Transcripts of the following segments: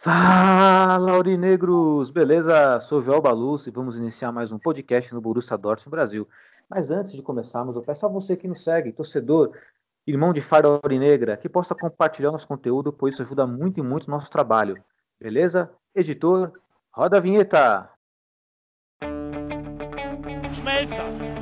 Fala, Aurinegros! Beleza? Sou Joel Baluz e vamos iniciar mais um podcast no Borussia Dortmund Brasil. Mas antes de começarmos, eu peço a você que nos segue, torcedor, irmão de farda aurinegra, que possa compartilhar nosso conteúdo, pois isso ajuda muito e muito nosso trabalho. Beleza? Editor, roda a vinheta!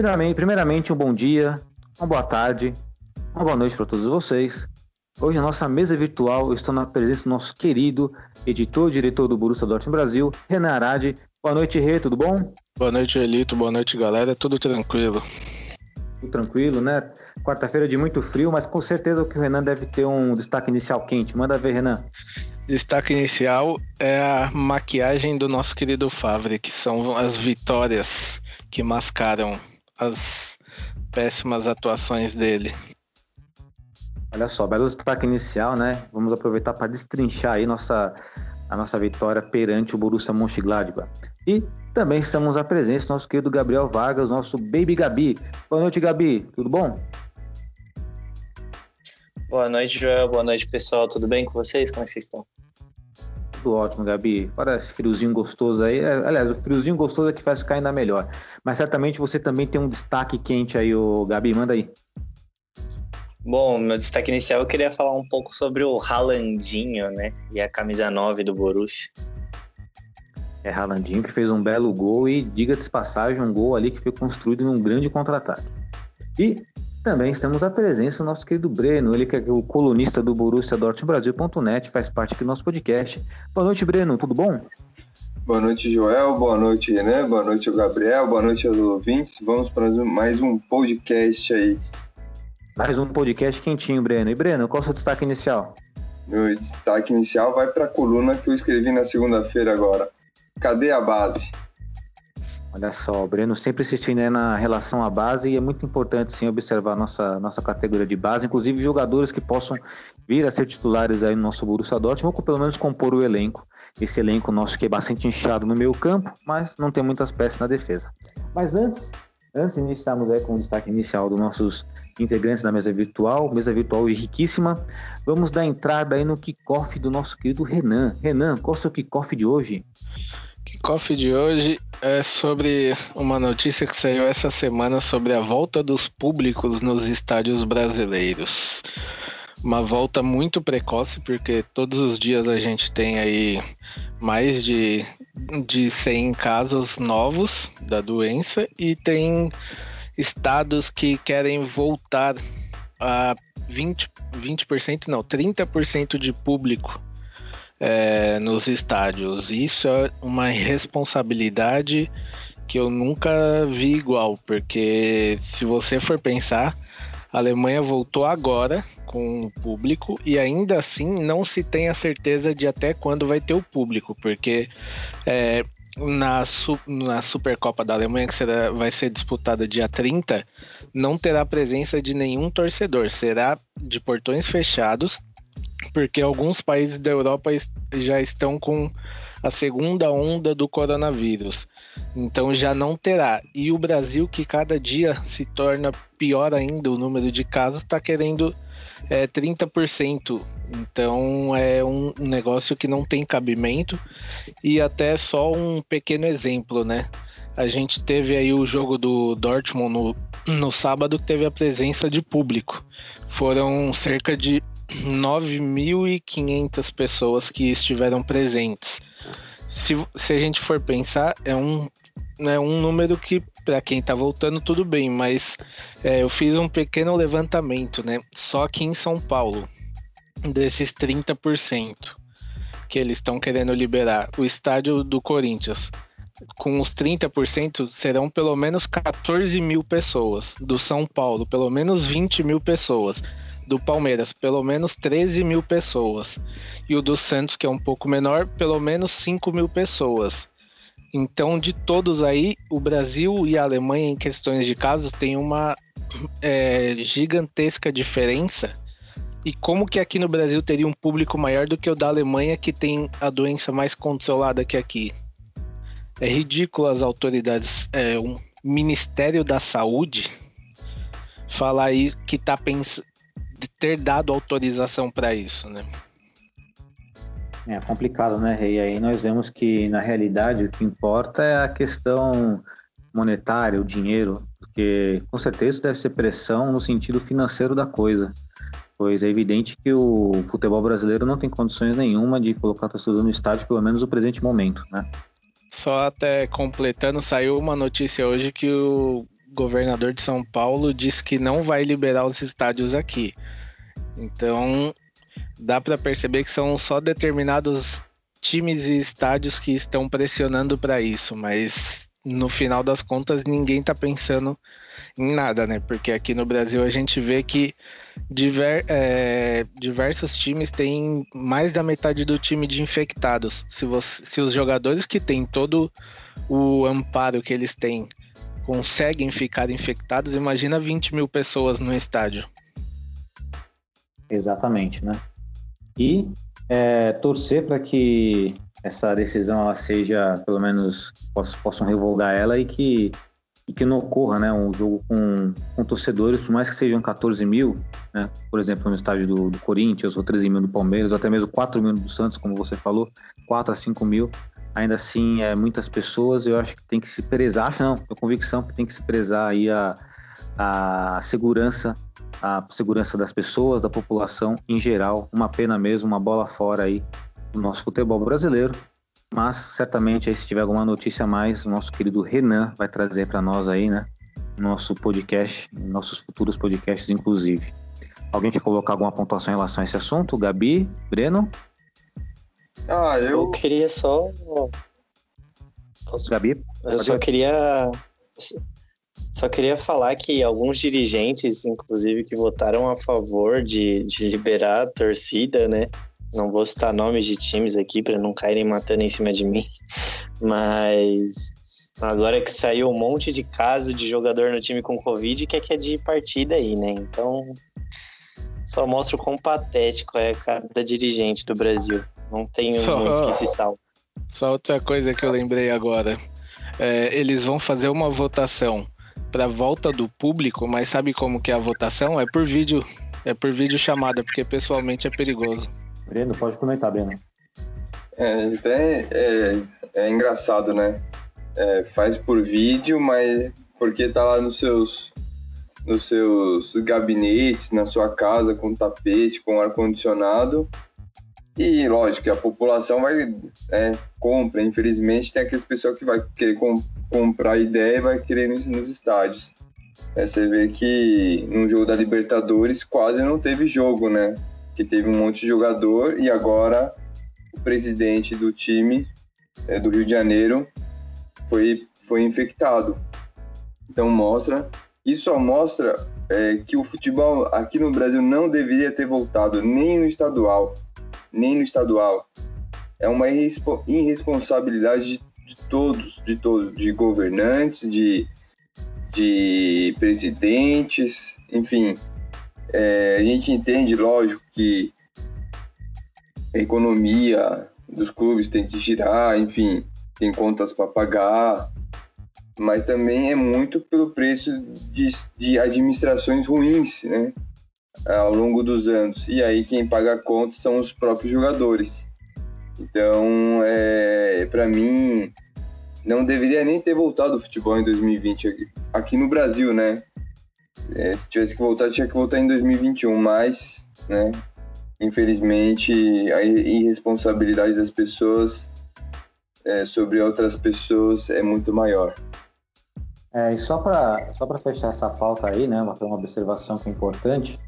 Primeiramente, primeiramente, um bom dia, uma boa tarde, uma boa noite para todos vocês. Hoje, na nossa mesa virtual, eu estou na presença do nosso querido editor e diretor do Borussia Dortmund Brasil, Renan Arade. Boa noite, Rê, tudo bom? Boa noite, Elito. Boa noite, galera. Tudo tranquilo. Tudo tranquilo, né? Quarta-feira de muito frio, mas com certeza que o Renan deve ter um destaque inicial quente. Manda ver, Renan. Destaque inicial é a maquiagem do nosso querido Favre, que são as vitórias que mascaram as péssimas atuações dele. Olha só, belo destaque inicial, né? Vamos aproveitar para destrinchar aí nossa, a nossa vitória perante o Borussia Mönchengladbach. E também estamos à presença do nosso querido Gabriel Vargas, nosso Baby Gabi. Boa noite, Gabi. Tudo bom? Boa noite, Joel. Boa noite, pessoal. Tudo bem com vocês? Como é que vocês estão? Tudo ótimo, Gabi. Fora esse friozinho gostoso aí. É, Aliás, o friozinho gostoso é que faz ficar ainda melhor. Mas certamente você também tem um destaque quente aí, o Gabi. Manda aí. Bom, meu destaque inicial eu queria falar um pouco sobre o Haalandinho, né? E a camisa 9 do Borussia. É Ralandinho que fez um belo gol e, diga-se passagem, um gol ali que foi construído num grande contra-ataque. E também estamos à presença do nosso querido Breno, ele que é o colunista do Borussia Brasil.net, faz parte aqui do nosso podcast. Boa noite, Breno, tudo bom? Boa noite, Joel. Boa noite, Renan. Boa noite, Gabriel. Boa noite aos ouvintes. Vamos para mais um podcast aí. Mais um podcast quentinho, Breno. E Breno, qual é o seu destaque inicial? Meu destaque inicial vai para a coluna que eu escrevi na segunda-feira agora. Cadê a base? Olha só, Breno sempre insistindo né, na relação à base e é muito importante sim observar nossa, nossa categoria de base, inclusive jogadores que possam vir a ser titulares aí no nosso Borussia Dortmund ou pelo menos compor o elenco. Esse elenco nosso que é bastante inchado no meio campo, mas não tem muitas peças na defesa. Mas antes, antes de iniciarmos aí com o destaque inicial dos nossos integrantes da mesa virtual, mesa virtual riquíssima, vamos dar entrada aí no kickoff do nosso querido Renan. Renan, qual é o seu kickoff de hoje? Kickoff de hoje é sobre uma notícia que saiu essa semana sobre a volta dos públicos nos estádios brasileiros. Uma volta muito precoce, porque todos os dias a gente tem aí mais de, de 100 casos novos da doença e tem estados que querem voltar a 20%, 20% não, 30% de público é, nos estádios. Isso é uma responsabilidade que eu nunca vi igual, porque se você for pensar, a Alemanha voltou agora com o público e ainda assim não se tem a certeza de até quando vai ter o público, porque é, na, na Supercopa da Alemanha, que será, vai ser disputada dia 30, não terá presença de nenhum torcedor, será de portões fechados porque alguns países da Europa já estão com a segunda onda do coronavírus. Então já não terá. E o Brasil, que cada dia se torna pior ainda o número de casos, está querendo é, 30%. Então é um negócio que não tem cabimento. E até só um pequeno exemplo, né? A gente teve aí o jogo do Dortmund no, no sábado que teve a presença de público. Foram cerca de 9.500 pessoas que estiveram presentes. se, se a gente for pensar, é um, é um número que, para quem tá voltando, tudo bem, mas é, eu fiz um pequeno levantamento, né? Só aqui em São Paulo, desses 30% que eles estão querendo liberar, o estádio do Corinthians, com os 30%, serão pelo menos 14 mil pessoas. Do São Paulo, pelo menos 20 mil pessoas do Palmeiras, pelo menos 13 mil pessoas. E o do Santos, que é um pouco menor, pelo menos 5 mil pessoas. Então, de todos aí, o Brasil e a Alemanha, em questões de casos, tem uma é, gigantesca diferença. E como que aqui no Brasil teria um público maior do que o da Alemanha, que tem a doença mais controlada que aqui? É ridículo as autoridades, é, um Ministério da Saúde, falar aí que tá pensando de ter dado autorização para isso, né? É complicado, né, Rei? Aí nós vemos que, na realidade, o que importa é a questão monetária, o dinheiro, porque com certeza deve ser pressão no sentido financeiro da coisa, pois é evidente que o futebol brasileiro não tem condições nenhuma de colocar torcedor no estádio, pelo menos no presente momento, né? Só até completando, saiu uma notícia hoje que o governador de São Paulo disse que não vai liberar os estádios aqui. Então, dá para perceber que são só determinados times e estádios que estão pressionando para isso, mas no final das contas ninguém está pensando em nada, né? Porque aqui no Brasil a gente vê que diver, é, diversos times têm mais da metade do time de infectados. Se, você, se os jogadores que têm todo o amparo que eles têm conseguem ficar infectados, imagina 20 mil pessoas no estádio. Exatamente, né? E é, torcer para que essa decisão ela seja, pelo menos, possam, possam revogar ela e que, e que não ocorra né, um jogo com, com torcedores, por mais que sejam 14 mil, né, por exemplo, no estádio do, do Corinthians, ou 13 mil do Palmeiras, ou até mesmo 4 mil do Santos, como você falou, 4 a 5 mil, ainda assim, é, muitas pessoas, eu acho que tem que se prezar, acho não, tenho convicção que tem que se prezar aí a, a segurança, a segurança das pessoas, da população em geral, uma pena mesmo, uma bola fora aí do nosso futebol brasileiro, mas certamente aí se tiver alguma notícia a mais, o nosso querido Renan vai trazer para nós aí, né, nosso podcast, nossos futuros podcasts inclusive. Alguém quer colocar alguma pontuação em relação a esse assunto? Gabi, Breno? Ah, eu... eu queria só. Posso... Gabi? Eu só queria. Só queria falar que alguns dirigentes, inclusive, que votaram a favor de, de liberar a torcida, né? Não vou citar nomes de times aqui para não caírem matando em cima de mim, mas agora que saiu um monte de caso de jogador no time com Covid, que é que é de partida aí, né? Então, só mostra o quão patético é cada dirigente do Brasil. Não tenho só, muitos que se salvam. Só outra coisa que eu lembrei agora. É, eles vão fazer uma votação para volta do público, mas sabe como que é a votação? É por vídeo, é por vídeo chamada, porque pessoalmente é perigoso. Breno, pode comentar, Breno. É, até é, é engraçado, né? É, faz por vídeo, mas porque tá lá nos seus nos seus gabinetes, na sua casa, com tapete, com ar-condicionado, e lógico que a população vai é, compra, infelizmente tem aquelas pessoas que vai querer com, comprar ideia e vai querer nos, nos estádios. É, você vê que no jogo da Libertadores quase não teve jogo, né? Que teve um monte de jogador e agora o presidente do time é, do Rio de Janeiro foi, foi infectado. Então mostra, isso só mostra é, que o futebol aqui no Brasil não deveria ter voltado nem no estadual nem no estadual. É uma irresponsabilidade de, todos, de todos, de governantes, de, de presidentes, enfim. É, a gente entende, lógico, que a economia dos clubes tem que girar, enfim, tem contas para pagar, mas também é muito pelo preço de, de administrações ruins, né? Ao longo dos anos. E aí quem paga a conta são os próprios jogadores. Então, é, para mim, não deveria nem ter voltado o futebol em 2020 aqui, aqui no Brasil, né? É, se tivesse que voltar, tinha que voltar em 2021, mas, né? Infelizmente, a irresponsabilidade das pessoas é, sobre outras pessoas é muito maior. É, e só para só fechar essa pauta aí, né, uma, uma observação que é importante,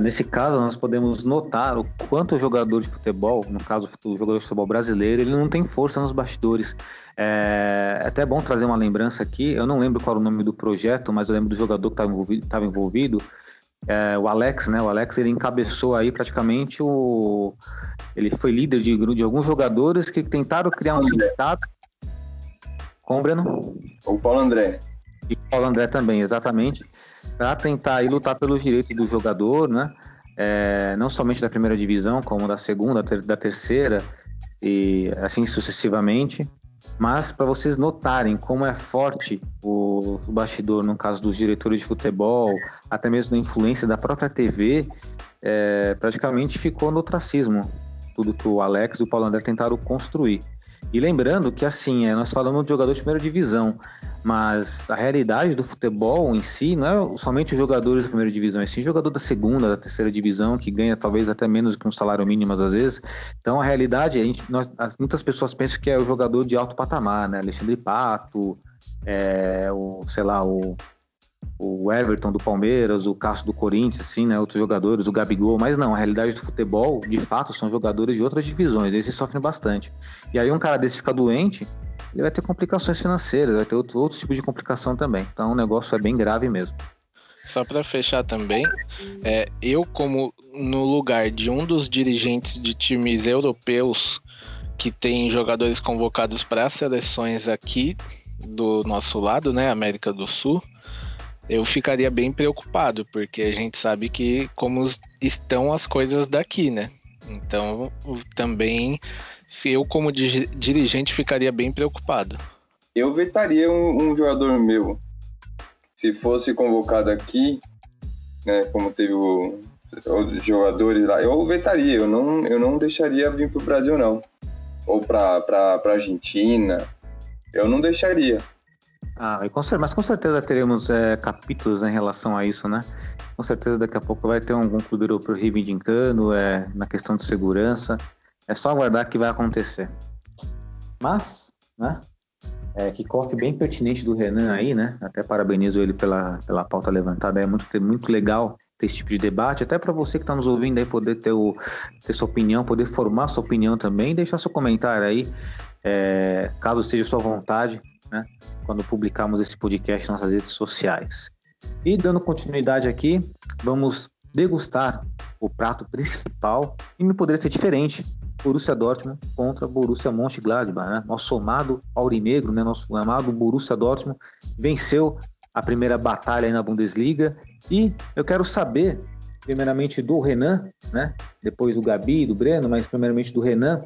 nesse caso nós podemos notar o quanto o jogador de futebol, no caso o jogador de futebol brasileiro, ele não tem força nos bastidores. É, é até bom trazer uma lembrança aqui, eu não lembro qual era o nome do projeto, mas eu lembro do jogador que estava envolvido, tava envolvido é, o Alex, né? O Alex ele encabeçou aí praticamente o. Ele foi líder de, de alguns jogadores que tentaram criar um sindicato. Com o Breno? O Paulo André. E o Paulo André também, exatamente. Para tentar aí lutar pelos direitos do jogador, né? É, não somente da primeira divisão, como da segunda, da terceira, e assim sucessivamente. Mas para vocês notarem como é forte o, bastidor, no caso dos diretores de futebol, até mesmo da influência da própria TV, é, praticamente ficou no ostracismo. Tudo que o Alex e o Paulo André tentaram construir. E lembrando que, assim, é, nós falamos de jogador de primeira divisão, mas a realidade do futebol em si não é somente os jogadores da primeira divisão, é sim jogador da segunda, da terceira divisão, que ganha talvez até menos que um salário mínimo às vezes. Então a realidade, a gente, nós, muitas pessoas pensam que é o jogador de alto patamar, né? Alexandre Pato, é, o, sei lá, o o Everton do Palmeiras, o Cássio do Corinthians, assim, né? Outros jogadores, o Gabigol, mas não, a realidade do futebol, de fato, são jogadores de outras divisões, esses sofrem bastante. E aí um cara desse fica doente, ele vai ter complicações financeiras, vai ter outro, outro tipo de complicação também. Então o negócio é bem grave mesmo. Só para fechar também, é, eu como no lugar de um dos dirigentes de times europeus que tem jogadores convocados para seleções aqui do nosso lado, né, América do Sul, eu ficaria bem preocupado, porque a gente sabe que como estão as coisas daqui, né? Então, também eu como dirigente ficaria bem preocupado. Eu vetaria um, um jogador meu. Se fosse convocado aqui, né, como teve o, os jogadores lá, eu vetaria, eu não, eu não deixaria vir para o Brasil, não. Ou para a Argentina, eu não deixaria. Ah, mas com certeza teremos é, capítulos em relação a isso, né? Com certeza daqui a pouco vai ter algum clube europeu reivindicando é, na questão de segurança. É só aguardar que vai acontecer. Mas, né? É, kickoff bem pertinente do Renan aí, né? Até parabenizo ele pela, pela pauta levantada. É muito, muito legal ter esse tipo de debate, até para você que está nos ouvindo aí poder ter, o, ter sua opinião, poder formar sua opinião também, deixar seu comentário aí, é, caso seja sua vontade né, quando publicarmos esse podcast nas nossas redes sociais. E dando continuidade aqui, vamos degustar o prato principal e não poderia ser diferente. Borussia Dortmund contra Borussia Mönchengladbach, né? Nosso amado aurinegro, né? Nosso amado Borussia Dortmund venceu a primeira batalha na Bundesliga e eu quero saber primeiramente do Renan, né? Depois do Gabi, do Breno, mas primeiramente do Renan.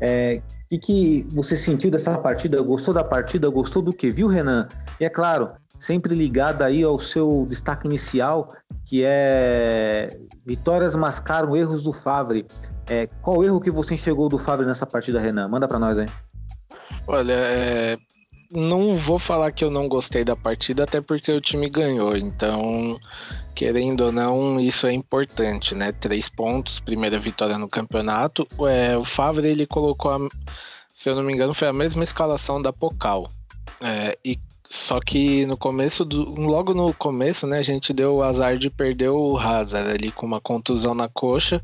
É, o que, você sentiu dessa partida? Gostou da partida? Gostou do que viu, Renan? E é claro, sempre ligado aí ao seu destaque inicial, que é vitórias mascaram erros do Favre. É, qual erro que você enxergou do Favre nessa partida, Renan? Manda para nós aí. Olha, é, não vou falar que eu não gostei da partida, até porque o time ganhou. Então, querendo ou não, isso é importante, né? Três pontos, primeira vitória no campeonato. É, o Favre ele colocou, a, se eu não me engano, foi a mesma escalação da Pocal. É, e só que no começo, do, logo no começo, né, a gente deu o azar de perder o Hazard ali com uma contusão na coxa,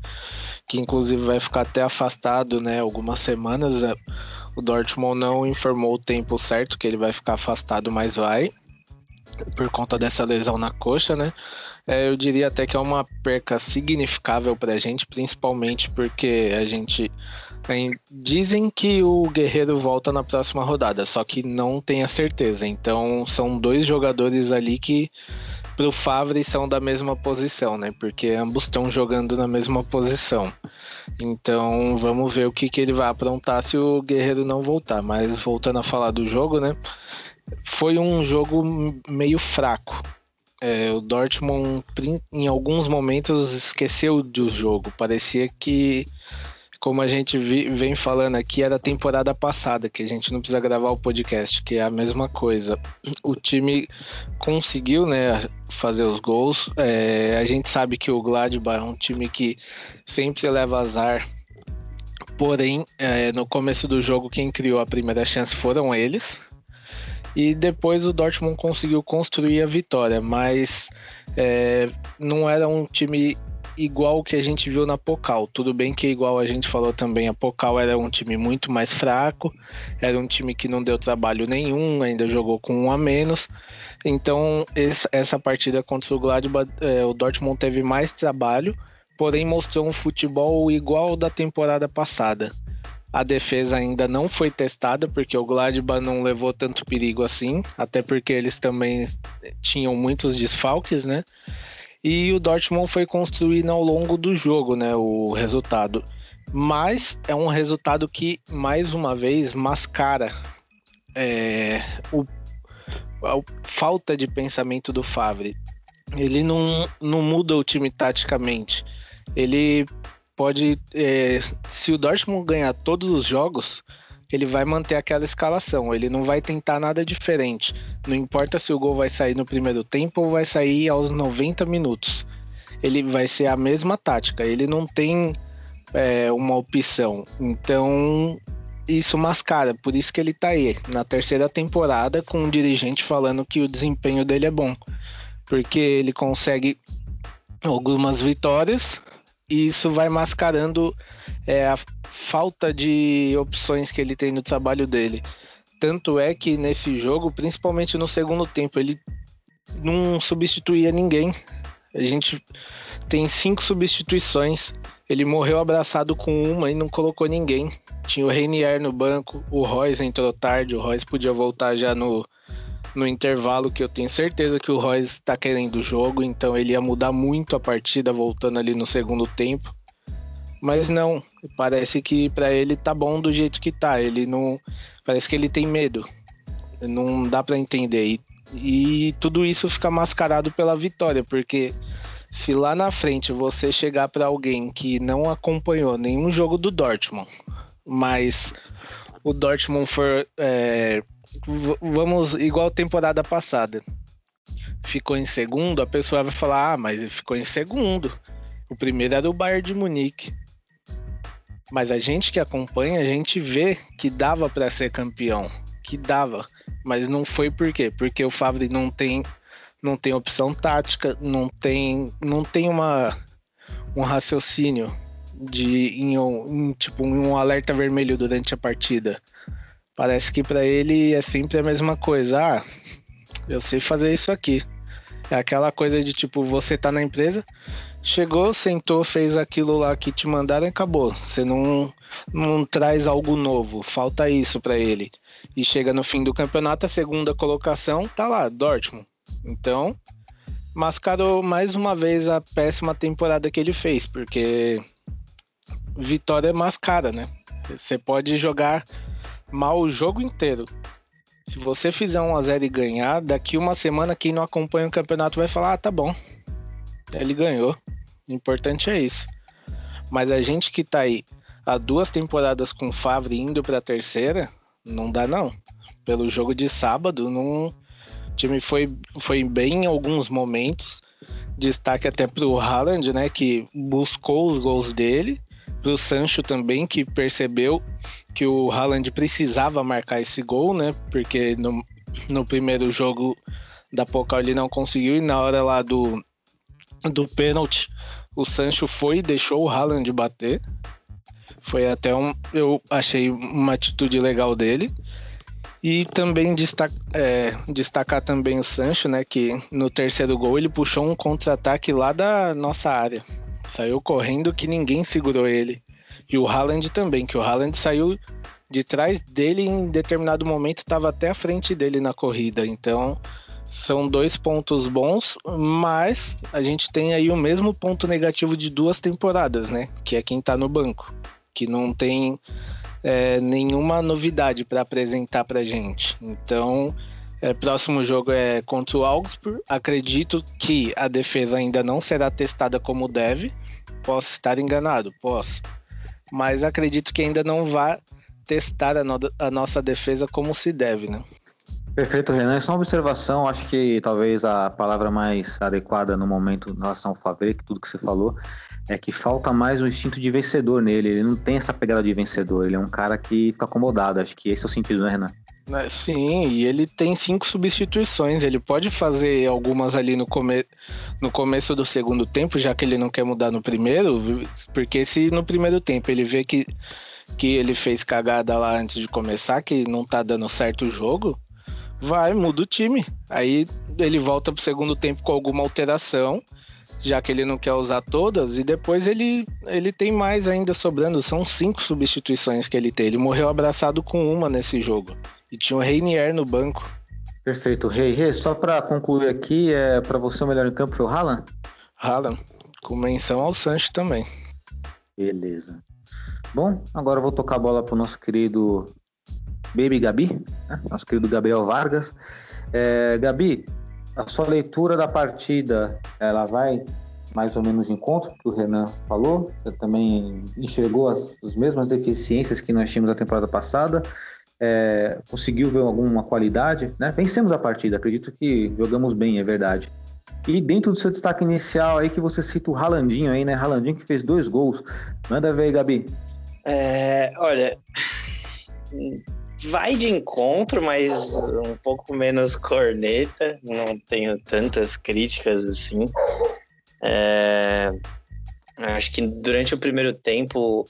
que inclusive vai ficar até afastado, né, algumas semanas. É, o Dortmund não informou o tempo certo que ele vai ficar afastado, mas vai por conta dessa lesão na coxa, né? É, eu diria até que é uma perca significável para a gente, principalmente porque a gente tem, dizem que o Guerreiro volta na próxima rodada, só que não tem a certeza. Então são dois jogadores ali que o Favre são da mesma posição, né? Porque ambos estão jogando na mesma posição. Então vamos ver o que, que ele vai aprontar se o Guerreiro não voltar. Mas voltando a falar do jogo, né? Foi um jogo meio fraco. É, o Dortmund, em alguns momentos, esqueceu do jogo. Parecia que, como a gente vi, vem falando aqui, era a temporada passada, que a gente não precisa gravar o podcast, que é a mesma coisa. O time conseguiu né, fazer os gols. É, a gente sabe que o Gladbach é um time que sempre leva azar Porém, é, no começo do jogo, quem criou a primeira chance foram eles. E depois o Dortmund conseguiu construir a vitória, mas é, não era um time igual o que a gente viu na Pocal. Tudo bem que, igual a gente falou também, a Pocal era um time muito mais fraco, era um time que não deu trabalho nenhum, ainda jogou com um a menos. Então, essa partida contra o Gladbach, é, o Dortmund teve mais trabalho, porém mostrou um futebol igual ao da temporada passada. A defesa ainda não foi testada porque o Gladbach não levou tanto perigo assim, até porque eles também tinham muitos desfalques, né? E o Dortmund foi construindo ao longo do jogo, né? O resultado. Mas é um resultado que, mais uma vez, mascara é, o, a falta de pensamento do Favre. Ele não, não muda o time taticamente. Ele pode. É, se o Dortmund ganhar todos os jogos, ele vai manter aquela escalação. Ele não vai tentar nada diferente. Não importa se o gol vai sair no primeiro tempo ou vai sair aos 90 minutos. Ele vai ser a mesma tática. Ele não tem é, uma opção. Então, isso mascara. Por isso que ele tá aí, na terceira temporada, com um dirigente falando que o desempenho dele é bom. Porque ele consegue algumas vitórias e isso vai mascarando é, a falta de opções que ele tem no trabalho dele. Tanto é que nesse jogo, principalmente no segundo tempo, ele não substituía ninguém. A gente tem cinco substituições. Ele morreu abraçado com uma e não colocou ninguém. Tinha o Reinier no banco, o Royce entrou tarde, o Royce podia voltar já no, no intervalo, que eu tenho certeza que o Royce está querendo o jogo, então ele ia mudar muito a partida voltando ali no segundo tempo. Mas não, parece que para ele tá bom do jeito que tá. Ele não. Parece que ele tem medo. Não dá para entender. E, e tudo isso fica mascarado pela vitória, porque se lá na frente você chegar para alguém que não acompanhou nenhum jogo do Dortmund, mas o Dortmund for é, vamos igual temporada passada. Ficou em segundo, a pessoa vai falar: "Ah, mas ele ficou em segundo. O primeiro era o Bayern de Munique". Mas a gente que acompanha, a gente vê que dava para ser campeão, que dava, mas não foi por quê? Porque o Favre não tem não tem opção tática, não tem não tem uma um raciocínio de em, em tipo um alerta vermelho durante a partida. Parece que para ele é sempre a mesma coisa. Ah, eu sei fazer isso aqui. É aquela coisa de tipo, você tá na empresa, chegou, sentou, fez aquilo lá que te mandaram e acabou. Você não, não traz algo novo, falta isso para ele. E chega no fim do campeonato, a segunda colocação tá lá, Dortmund. Então, mascarou mais uma vez a péssima temporada que ele fez, porque vitória mascara, né? Você pode jogar mal o jogo inteiro. Se você fizer um a 0 e ganhar, daqui uma semana quem não acompanha o campeonato vai falar: "Ah, tá bom. Ele ganhou". O importante é isso. Mas a gente que tá aí há duas temporadas com o Favre indo para a terceira, não dá não. Pelo jogo de sábado, não o time foi, foi bem em alguns momentos. Destaque até pro Haaland, né, que buscou os gols dele pro Sancho também, que percebeu que o Haaland precisava marcar esse gol, né? Porque no, no primeiro jogo da Pokal ele não conseguiu e na hora lá do, do pênalti o Sancho foi e deixou o Haaland bater. Foi até um. Eu achei uma atitude legal dele. E também destaca, é, destacar também o Sancho, né? Que no terceiro gol ele puxou um contra-ataque lá da nossa área. Saiu correndo que ninguém segurou ele. E o Haaland também, que o Haaland saiu de trás dele em determinado momento, estava até à frente dele na corrida. Então, são dois pontos bons, mas a gente tem aí o mesmo ponto negativo de duas temporadas, né? Que é quem tá no banco, que não tem é, nenhuma novidade para apresentar pra gente. Então, é, próximo jogo é contra o Augsburg. Acredito que a defesa ainda não será testada como deve. Posso estar enganado, posso. Mas acredito que ainda não vai testar a, no a nossa defesa como se deve, né? Perfeito, Renan. É só uma observação, acho que talvez a palavra mais adequada no momento em relação ao Favre, que tudo que você falou, é que falta mais um instinto de vencedor nele. Ele não tem essa pegada de vencedor, ele é um cara que fica acomodado. Acho que esse é o sentido, né, Renan? É, Sim, e ele tem cinco substituições. Ele pode fazer algumas ali no, come... no começo do segundo tempo, já que ele não quer mudar no primeiro, porque se no primeiro tempo ele vê que, que ele fez cagada lá antes de começar, que não tá dando certo o jogo, vai, muda o time. Aí ele volta pro segundo tempo com alguma alteração, já que ele não quer usar todas, e depois ele, ele tem mais ainda sobrando. São cinco substituições que ele tem. Ele morreu abraçado com uma nesse jogo. E tinha o Reinier no banco. Perfeito, Rei. Rei, só para concluir aqui, é para você o melhor em campo foi o Haaland? Haaland, com menção ao Sancho também. Beleza. Bom, agora eu vou tocar a bola pro nosso querido Baby Gabi, né? nosso querido Gabriel Vargas. É, Gabi, a sua leitura da partida, ela vai mais ou menos de encontro que o Renan falou? Você também enxergou as, as mesmas deficiências que nós tínhamos na temporada passada? É, conseguiu ver alguma qualidade? Né? Vencemos a partida, acredito que jogamos bem, é verdade. E dentro do seu destaque inicial aí que você cita o Ralandinho aí, né? Ralandinho que fez dois gols. Manda ver aí, Gabi. É, olha, vai de encontro, mas um pouco menos corneta. Não tenho tantas críticas assim. É, acho que durante o primeiro tempo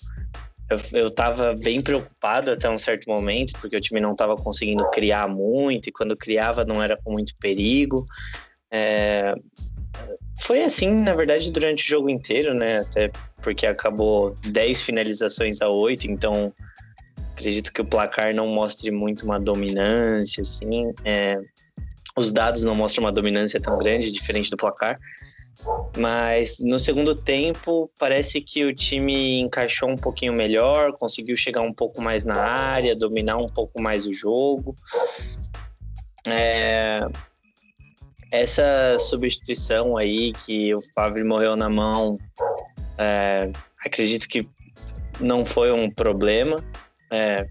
eu, eu tava bem preocupado até um certo momento, porque o time não estava conseguindo criar muito, e quando criava não era com muito perigo. É, foi assim, na verdade, durante o jogo inteiro, né? Até porque acabou 10 finalizações a 8, então acredito que o placar não mostre muito uma dominância, assim. É, os dados não mostram uma dominância tão grande, diferente do placar. Mas no segundo tempo, parece que o time encaixou um pouquinho melhor, conseguiu chegar um pouco mais na área, dominar um pouco mais o jogo. É, essa substituição aí que o Fábio morreu na mão, é, acredito que não foi um problema. É,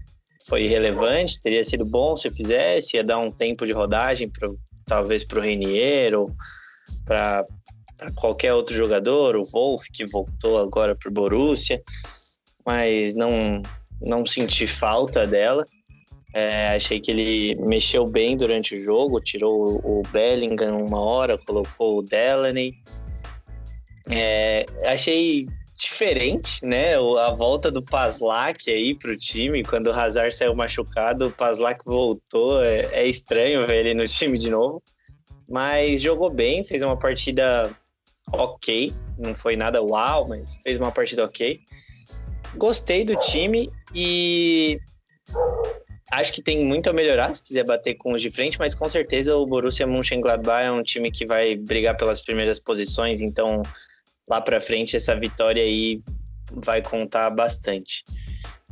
foi irrelevante, teria sido bom se fizesse, ia dar um tempo de rodagem, pro, talvez para o Renier ou para qualquer outro jogador, o Wolf, que voltou agora para o Borussia, mas não, não senti falta dela. É, achei que ele mexeu bem durante o jogo, tirou o Bellingham uma hora, colocou o Delaney. É, achei diferente, né? A volta do Paslak aí pro time, quando o Hazard saiu machucado, o Paslak voltou. É, é estranho ver ele no time de novo. Mas jogou bem, fez uma partida ok. Não foi nada uau, mas fez uma partida ok. Gostei do time e acho que tem muito a melhorar se quiser bater com os de frente, mas com certeza o Borussia Mönchengladbach é um time que vai brigar pelas primeiras posições, então lá para frente essa vitória aí vai contar bastante.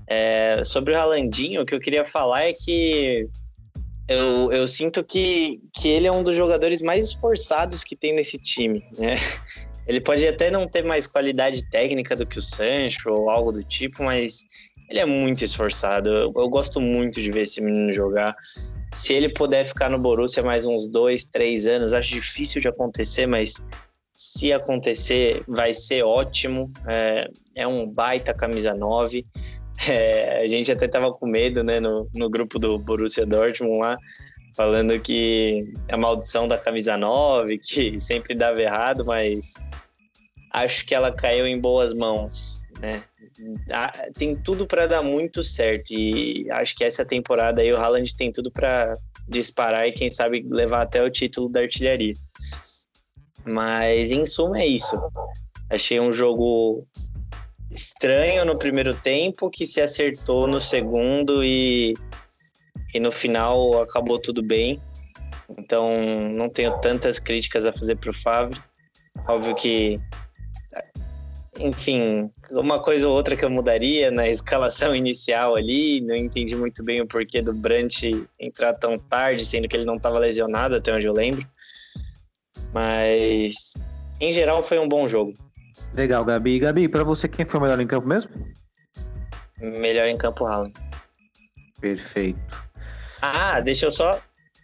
É, sobre o Ralandinho, o que eu queria falar é que eu, eu sinto que, que ele é um dos jogadores mais esforçados que tem nesse time, né? Ele pode até não ter mais qualidade técnica do que o Sancho ou algo do tipo, mas ele é muito esforçado. Eu, eu, gosto muito de ver esse menino jogar. Se ele puder ficar no Borussia mais uns dois, três anos, acho difícil de acontecer, mas se acontecer, vai ser ótimo. É, é um baita camisa 9. É, a gente até tava com medo, né, no, no grupo do Borussia Dortmund lá, falando que a maldição da camisa 9, que sempre dava errado, mas acho que ela caiu em boas mãos, né? Tem tudo para dar muito certo e acho que essa temporada aí o Haaland tem tudo para disparar e quem sabe levar até o título da artilharia. Mas em suma é isso. Achei um jogo estranho no primeiro tempo que se acertou no segundo e, e no final acabou tudo bem. Então não tenho tantas críticas a fazer para o Fábio. Óbvio que enfim, uma coisa ou outra que eu mudaria na escalação inicial ali, não entendi muito bem o porquê do Brant entrar tão tarde, sendo que ele não estava lesionado, até onde eu lembro. Mas, em geral, foi um bom jogo. Legal, Gabi. Gabi, para você, quem foi o melhor em campo mesmo? Melhor em campo, Haaland. Perfeito. Ah, deixa eu só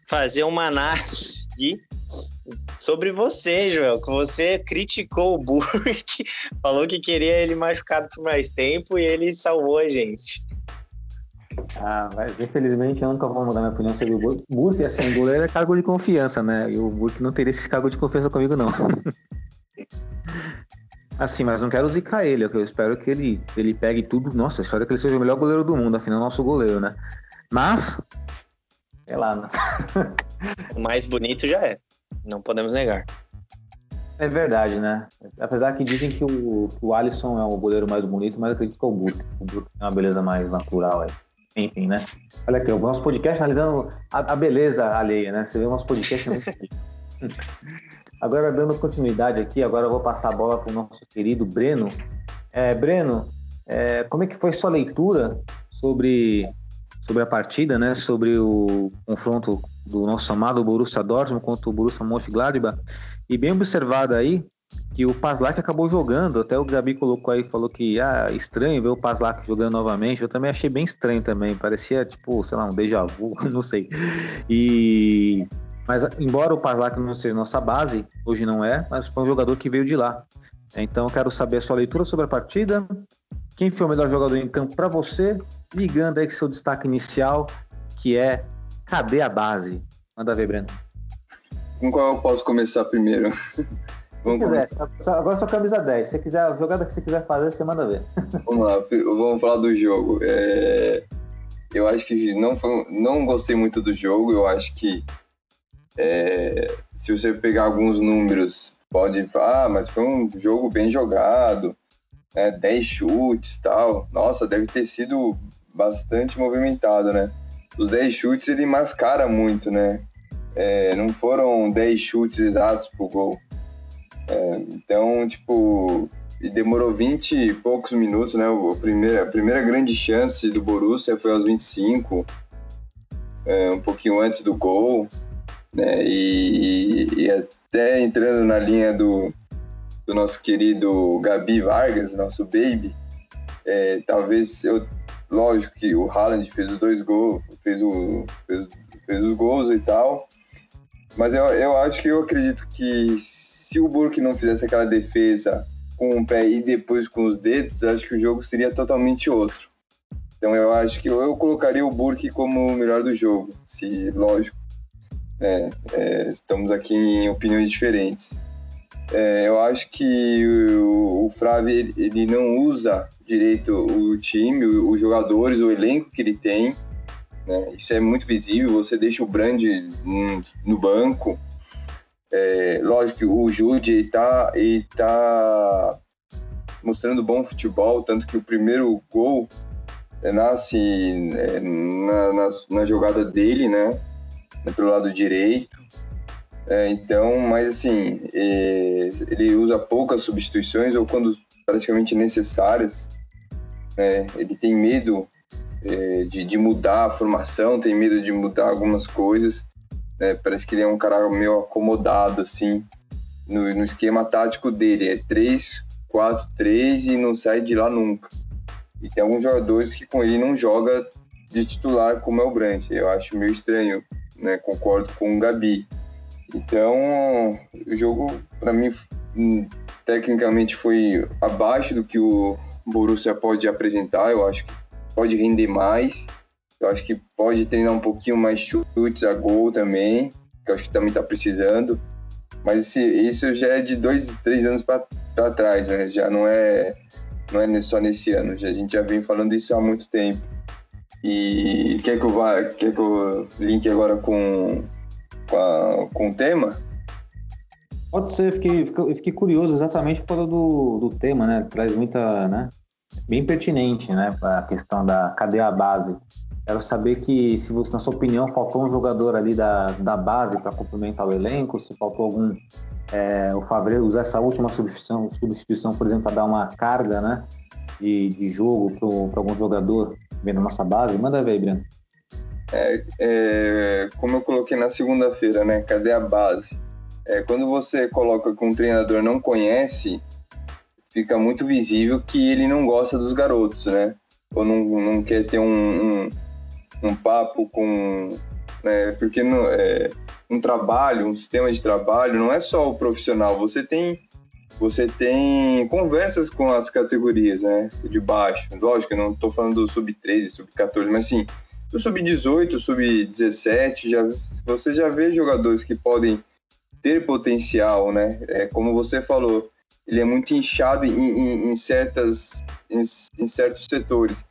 fazer uma análise sobre você, Joel, que você criticou o Burke, falou que queria ele machucado por mais tempo e ele salvou a gente. Ah, mas infelizmente eu nunca vou mudar minha opinião sobre o Burke. Burke, assim, o goleiro é cargo de confiança, né? E o Burke não teria esse cargo de confiança comigo, não. Assim, mas não quero zicar ele, eu espero que ele, ele pegue tudo. Nossa, eu espero que ele seja o melhor goleiro do mundo, afinal, nosso goleiro, né? Mas, sei lá, né? O mais bonito já é, não podemos negar. É verdade, né? Apesar que dizem que o, o Alisson é o goleiro mais bonito, mas eu acredito que é o Burke. O Burke tem uma beleza mais natural aí. Enfim, né? Olha aqui, o nosso podcast analisando a, a beleza alheia, né? Você vê o nosso podcast muito Agora, dando continuidade aqui, agora eu vou passar a bola para o nosso querido Breno. É, Breno, é, como é que foi sua leitura sobre, sobre a partida, né? Sobre o confronto do nosso amado Borussia Dortmund contra o Borussia Mönchengladbach? E bem observado aí que o Paslak acabou jogando, até o Gabi colocou aí, falou que ah, estranho ver o Paslak jogando novamente, eu também achei bem estranho também, parecia tipo, sei lá, um déjà vu, não sei. E mas, embora o Paslak não seja nossa base, hoje não é, mas foi um jogador que veio de lá. Então, quero saber a sua leitura sobre a partida. Quem foi o melhor jogador em campo para você? Ligando aí com seu destaque inicial, que é cadê a base? Manda ver, Breno. Com qual eu posso começar primeiro? Vamos quiser, agora só camisa 10. Se quiser, a jogada que você quiser fazer, você manda ver. Vamos lá, vamos falar do jogo. É... Eu acho que não, foi... não gostei muito do jogo. Eu acho que é, se você pegar alguns números, pode falar, ah, mas foi um jogo bem jogado, né, 10 chutes tal. Nossa, deve ter sido bastante movimentado, né? Os 10 chutes ele mascara muito, né? É, não foram 10 chutes exatos pro gol. É, então, tipo, e demorou 20 e poucos minutos, né? O primeiro, a primeira grande chance do Borussia foi aos 25, é, um pouquinho antes do gol né? E, e, até entrando na linha do, do nosso querido Gabi Vargas, nosso baby, é, talvez eu, lógico que o Haaland fez os dois gols, fez, o, fez, fez os gols e tal, mas eu, eu acho que eu acredito que se o Burke não fizesse aquela defesa com o pé e depois com os dedos, acho que o jogo seria totalmente outro. Então eu acho que eu colocaria o Burke como o melhor do jogo, se lógico é, é, estamos aqui em opiniões diferentes. É, eu acho que o, o Flávio ele não usa direito o time, os jogadores, o elenco que ele tem. Né? Isso é muito visível. Você deixa o Brand no banco. É, lógico que o Jude está tá mostrando bom futebol, tanto que o primeiro gol nasce é, na, na, na jogada dele, né? né, pelo lado direito. É, então, mas assim, é, ele usa poucas substituições ou quando praticamente necessárias. É, ele tem medo é, de, de, mudar a formação, tem medo de mudar algumas coisas. Né, parece que ele é um cara meio acomodado, assim, no, no esquema tático dele. É 3, 4, 3 e não sai de lá nunca. E tem alguns jogadores que com ele não joga de titular como é o Brandt. Eu acho meio estranho né? Concordo com o Gabi. Então, o jogo, para mim, hum, tecnicamente foi abaixo do que o Borussia pode apresentar. Eu acho que pode render mais. Eu acho que pode treinar um pouquinho mais chutes a gol também, que eu acho que também está precisando. Mas esse, isso já é de dois, três anos para trás, né? Já não é, não é só nesse ano. Já, a gente já vem falando isso há muito tempo. E quer que eu vá, quer que eu link agora com, com, a, com o tema? Pode ser, fiquei, fiquei curioso exatamente por causa do, do tema, né? Traz muita, né? Bem pertinente, né? Para a questão da cadeia base. Quero saber que, se você, na sua opinião, faltou um jogador ali da, da base para complementar o elenco, se faltou algum. É, o Favre usar essa última substituição, substituição por exemplo, para dar uma carga, né? De, de jogo para algum jogador vendo nossa base? Manda ver, Breno. É, é, como eu coloquei na segunda-feira, né? Cadê a base? É, quando você coloca que um treinador não conhece, fica muito visível que ele não gosta dos garotos, né? Ou não, não quer ter um, um, um papo com né? Porque no, é, um trabalho, um sistema de trabalho, não é só o profissional, você tem você tem conversas com as categorias, né? De baixo. Lógico, eu não estou falando do sub-13, sub-14, mas sim, do sub-18, sub-17, já, você já vê jogadores que podem ter potencial, né? É, como você falou, ele é muito inchado em, em, em certas, em, em, certos setores.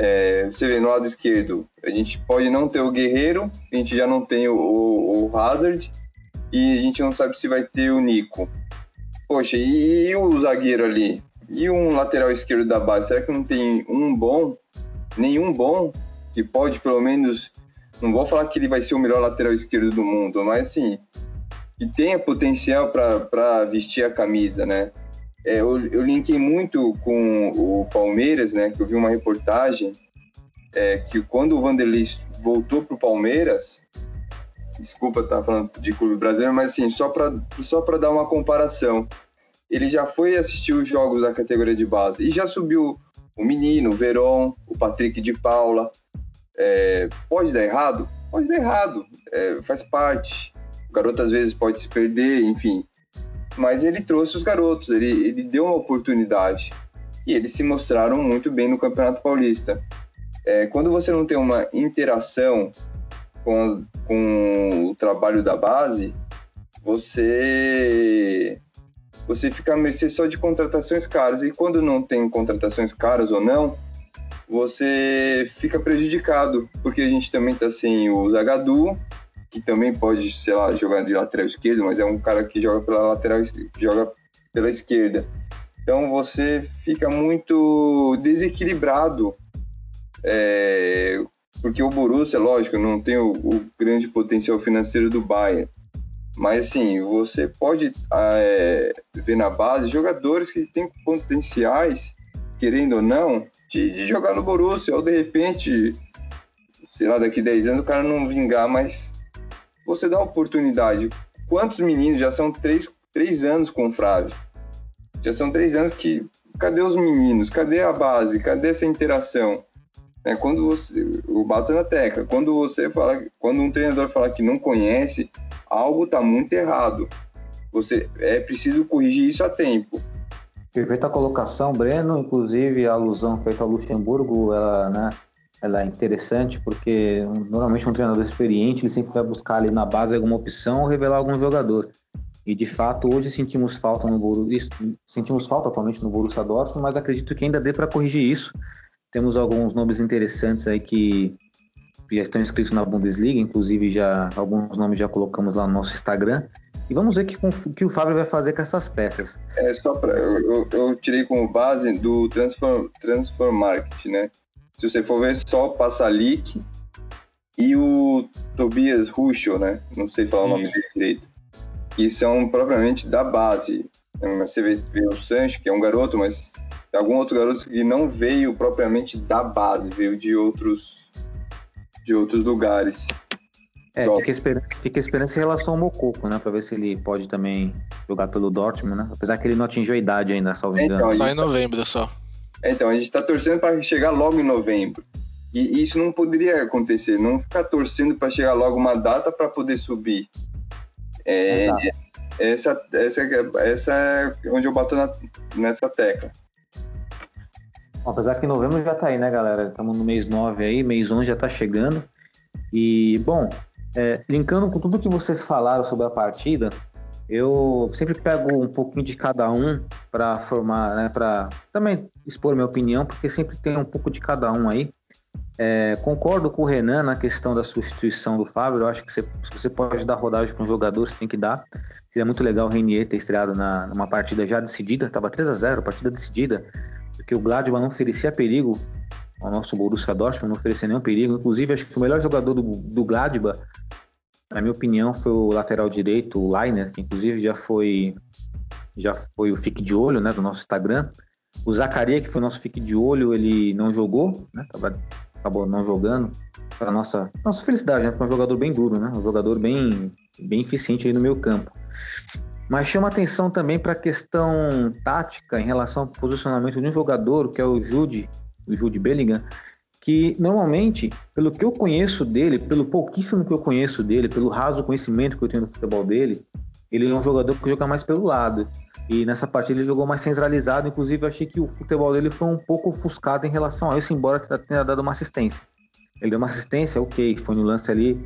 É, você vê no lado esquerdo, a gente pode não ter o Guerreiro, a gente já não tem o, o, o Hazard, e a gente não sabe se vai ter o Nico. Poxa, e, e o zagueiro ali? E um lateral esquerdo da base? Será que não tem um bom? Nenhum bom? Que pode pelo menos. Não vou falar que ele vai ser o melhor lateral esquerdo do mundo, mas assim, que tenha potencial para vestir a camisa, né? É, eu, eu linkei muito com o Palmeiras, né? Que eu vi uma reportagem é, que quando o Vanderlei voltou para o Palmeiras, desculpa estar tá falando de clube brasileiro, mas assim, só para só dar uma comparação, ele já foi assistir os jogos da categoria de base e já subiu o menino, o Veron, o Patrick de Paula. É, pode dar errado? Pode dar errado, é, faz parte. O garoto às vezes pode se perder, enfim. Mas ele trouxe os garotos, ele, ele deu uma oportunidade. E eles se mostraram muito bem no Campeonato Paulista. É, quando você não tem uma interação com, com o trabalho da base, você você fica a mercê só de contratações caras. E quando não tem contratações caras ou não, você fica prejudicado, porque a gente também tá sem o Zagadu, que também pode, sei lá, jogar de lateral esquerdo, mas é um cara que joga pela lateral, joga pela esquerda. Então você fica muito desequilibrado é, porque o Borussia, lógico, não tem o, o, grande potencial financeiro do Bayern. Mas, assim, você pode é, ver na base jogadores que têm potenciais, querendo ou não, de, de, jogar no Borussia. Ou, de repente, sei lá, daqui 10 anos o cara não vingar, mas você dá oportunidade. Quantos meninos já são três, três anos com Frávio? Já são três anos que... Cadê os meninos? Cadê a base? Cadê essa interação? É quando você, o bato na tecla, quando você fala, quando um treinador fala que não conhece, algo está muito errado. Você é preciso corrigir isso a tempo. Perfeita colocação, Breno. Inclusive a alusão feita ao Luxemburgo, ela, né, ela é interessante porque normalmente um treinador experiente ele sempre vai buscar ali na base alguma opção ou revelar algum jogador. E de fato hoje sentimos falta no Borussia, sentimos falta atualmente no Borussia Dortmund, mas acredito que ainda dê para corrigir isso temos alguns nomes interessantes aí que já estão inscritos na Bundesliga, inclusive já alguns nomes já colocamos lá no nosso Instagram. E vamos ver o que o Fábio vai fazer com essas peças. É só para eu, eu, tirei como base do Transfer, Transfer Market, né? Se você for ver só o Passalic e o Tobias Ruschel, né? Não sei falar Sim. o nome dele direito. Que são propriamente da base. Você vê, vê o Sancho, que é um garoto, mas algum outro garoto que não veio propriamente da base, veio de outros de outros lugares. É, fica esperança, fica esperança em relação ao Mococo, né? Pra ver se ele pode também jogar pelo Dortmund, né? Apesar que ele não atingiu a idade ainda, salvo engano. Então, só em novembro, só. É, então, a gente tá torcendo para chegar logo em novembro. E isso não poderia acontecer. Não ficar torcendo para chegar logo uma data para poder subir. É, essa, essa, essa é onde eu bato na, nessa tecla. Apesar que novembro já tá aí, né, galera? Estamos no mês 9 aí, mês 11 já tá chegando. E, bom, é, linkando com tudo que vocês falaram sobre a partida, eu sempre pego um pouquinho de cada um para formar, né, para também expor minha opinião, porque sempre tem um pouco de cada um aí. É, concordo com o Renan na questão da substituição do Fábio. Eu acho que você, se você pode dar rodagem para um jogador, você tem que dar. Seria muito legal o Renier ter estreado na, numa partida já decidida, estava 3 a 0 partida decidida porque o Gladbach não oferecia perigo ao nosso Borussia Dortmund, não oferecia nenhum perigo. Inclusive, acho que o melhor jogador do, do Gladbach, na minha opinião, foi o lateral direito, o Leiner, que inclusive já foi já foi o fique de olho né, do nosso Instagram. O Zacaria, que foi nosso fique de olho, ele não jogou, né, acabou não jogando, para nossa nossa felicidade, né, porque é um jogador bem duro, né, um jogador bem, bem eficiente aí no meio campo. Mas chama atenção também para a questão tática em relação ao posicionamento de um jogador, que é o Jude, o Jude Bellingham, que normalmente, pelo que eu conheço dele, pelo pouquíssimo que eu conheço dele, pelo raso conhecimento que eu tenho do futebol dele, ele é um jogador que joga mais pelo lado. E nessa partida ele jogou mais centralizado, inclusive eu achei que o futebol dele foi um pouco ofuscado em relação a isso, embora tenha dado uma assistência. Ele deu uma assistência, ok, foi no lance ali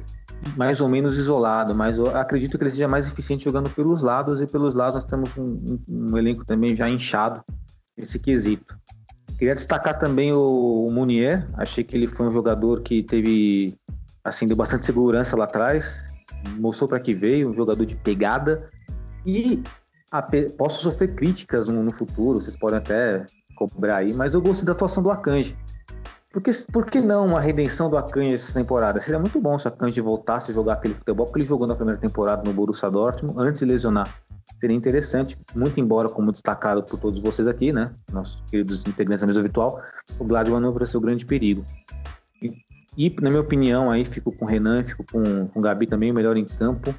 mais ou menos isolado, mas acredito que ele seja mais eficiente jogando pelos lados, e pelos lados nós temos um, um, um elenco também já inchado nesse quesito. Queria destacar também o, o Munier, achei que ele foi um jogador que teve, assim, deu bastante segurança lá atrás, mostrou para que veio, um jogador de pegada, e a, posso sofrer críticas no, no futuro, vocês podem até cobrar aí, mas eu gostei da atuação do Akanji porque, por que não uma redenção do Akanji essa temporada? Seria muito bom se o Akanji voltasse a jogar aquele futebol, porque ele jogou na primeira temporada no Borussia Dortmund, antes de lesionar. Seria interessante, muito embora, como destacado por todos vocês aqui, né? Nossos queridos integrantes da mesa virtual, o Gladman não ofereceu grande perigo. E, e, na minha opinião, aí fico com o Renan, fico com, com o Gabi também, o melhor em campo.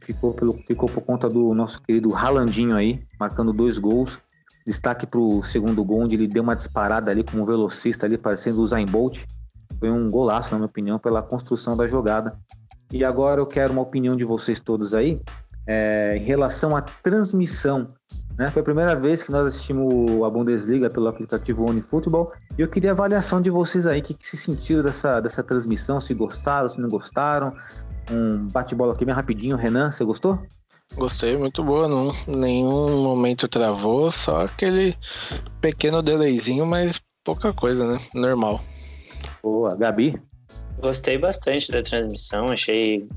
Ficou, pelo, ficou por conta do nosso querido Ralandinho aí, marcando dois gols Destaque para o segundo gol, onde ele deu uma disparada ali como velocista ali, parecendo o Zayn Bolt. Foi um golaço, na minha opinião, pela construção da jogada. E agora eu quero uma opinião de vocês todos aí é, em relação à transmissão. Né? Foi a primeira vez que nós assistimos a Bundesliga pelo aplicativo OneFootball e eu queria a avaliação de vocês aí, o que, que se sentiram dessa, dessa transmissão, se gostaram, se não gostaram. Um bate-bola aqui bem rapidinho. Renan, você gostou? Gostei, muito boa. Não, nenhum momento travou, só aquele pequeno delayzinho, mas pouca coisa, né? Normal. Boa, Gabi? Gostei bastante da transmissão, achei,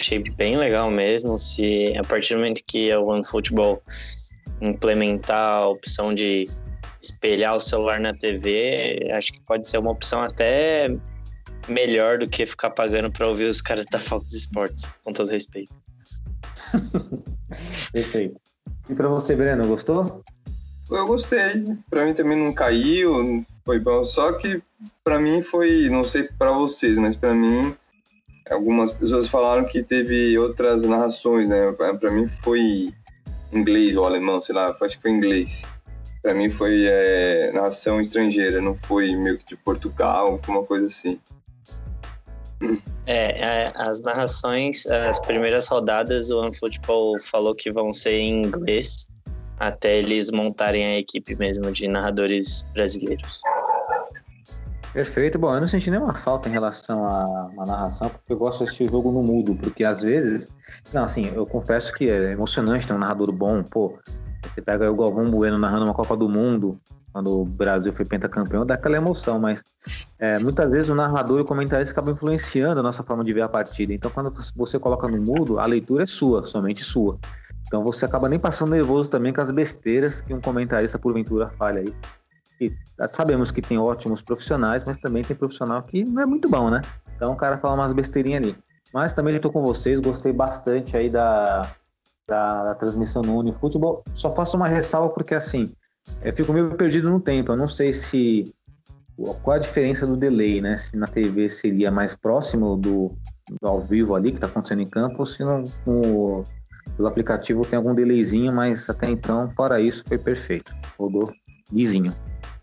achei bem legal mesmo. Se a partir do momento que a OneFootball implementar a opção de espelhar o celular na TV, acho que pode ser uma opção até melhor do que ficar pagando para ouvir os caras da Fox Sports, com todo respeito. Perfeito. E para você, Breno, gostou? Eu gostei. Para mim também não caiu, foi bom. Só que para mim foi, não sei para vocês, mas para mim algumas pessoas falaram que teve outras narrações, né? Para mim foi inglês ou alemão, sei lá, acho que foi inglês. Para mim foi é, narração estrangeira, não foi meio que de Portugal, alguma coisa assim. É, é, as narrações, as primeiras rodadas, o OneFootball falou que vão ser em inglês até eles montarem a equipe mesmo de narradores brasileiros. Perfeito. Bom, eu não senti nenhuma falta em relação à, à narração, porque eu gosto de assistir o jogo no mudo, porque às vezes. Não, assim, eu confesso que é emocionante ter um narrador bom. Pô, você pega o Galvão Bueno narrando uma Copa do Mundo, quando o Brasil foi pentacampeão, dá aquela emoção, mas é, muitas vezes o narrador e o comentarista acabam influenciando a nossa forma de ver a partida. Então, quando você coloca no mudo, a leitura é sua, somente sua. Então, você acaba nem passando nervoso também com as besteiras que um comentarista, porventura, falha aí. E sabemos que tem ótimos profissionais, mas também tem profissional que não é muito bom, né? Então, o cara fala umas besteirinhas ali. Mas também estou com vocês, gostei bastante aí da, da, da transmissão no Unifutebol. Só faço uma ressalva porque, assim, eu fico meio perdido no tempo. Eu não sei se qual a diferença do delay, né? Se na TV seria mais próximo do, do ao vivo ali que está acontecendo em campo, ou se no, no, pelo aplicativo tem algum delayzinho, mas até então, fora isso, foi perfeito. Rodou lisinho.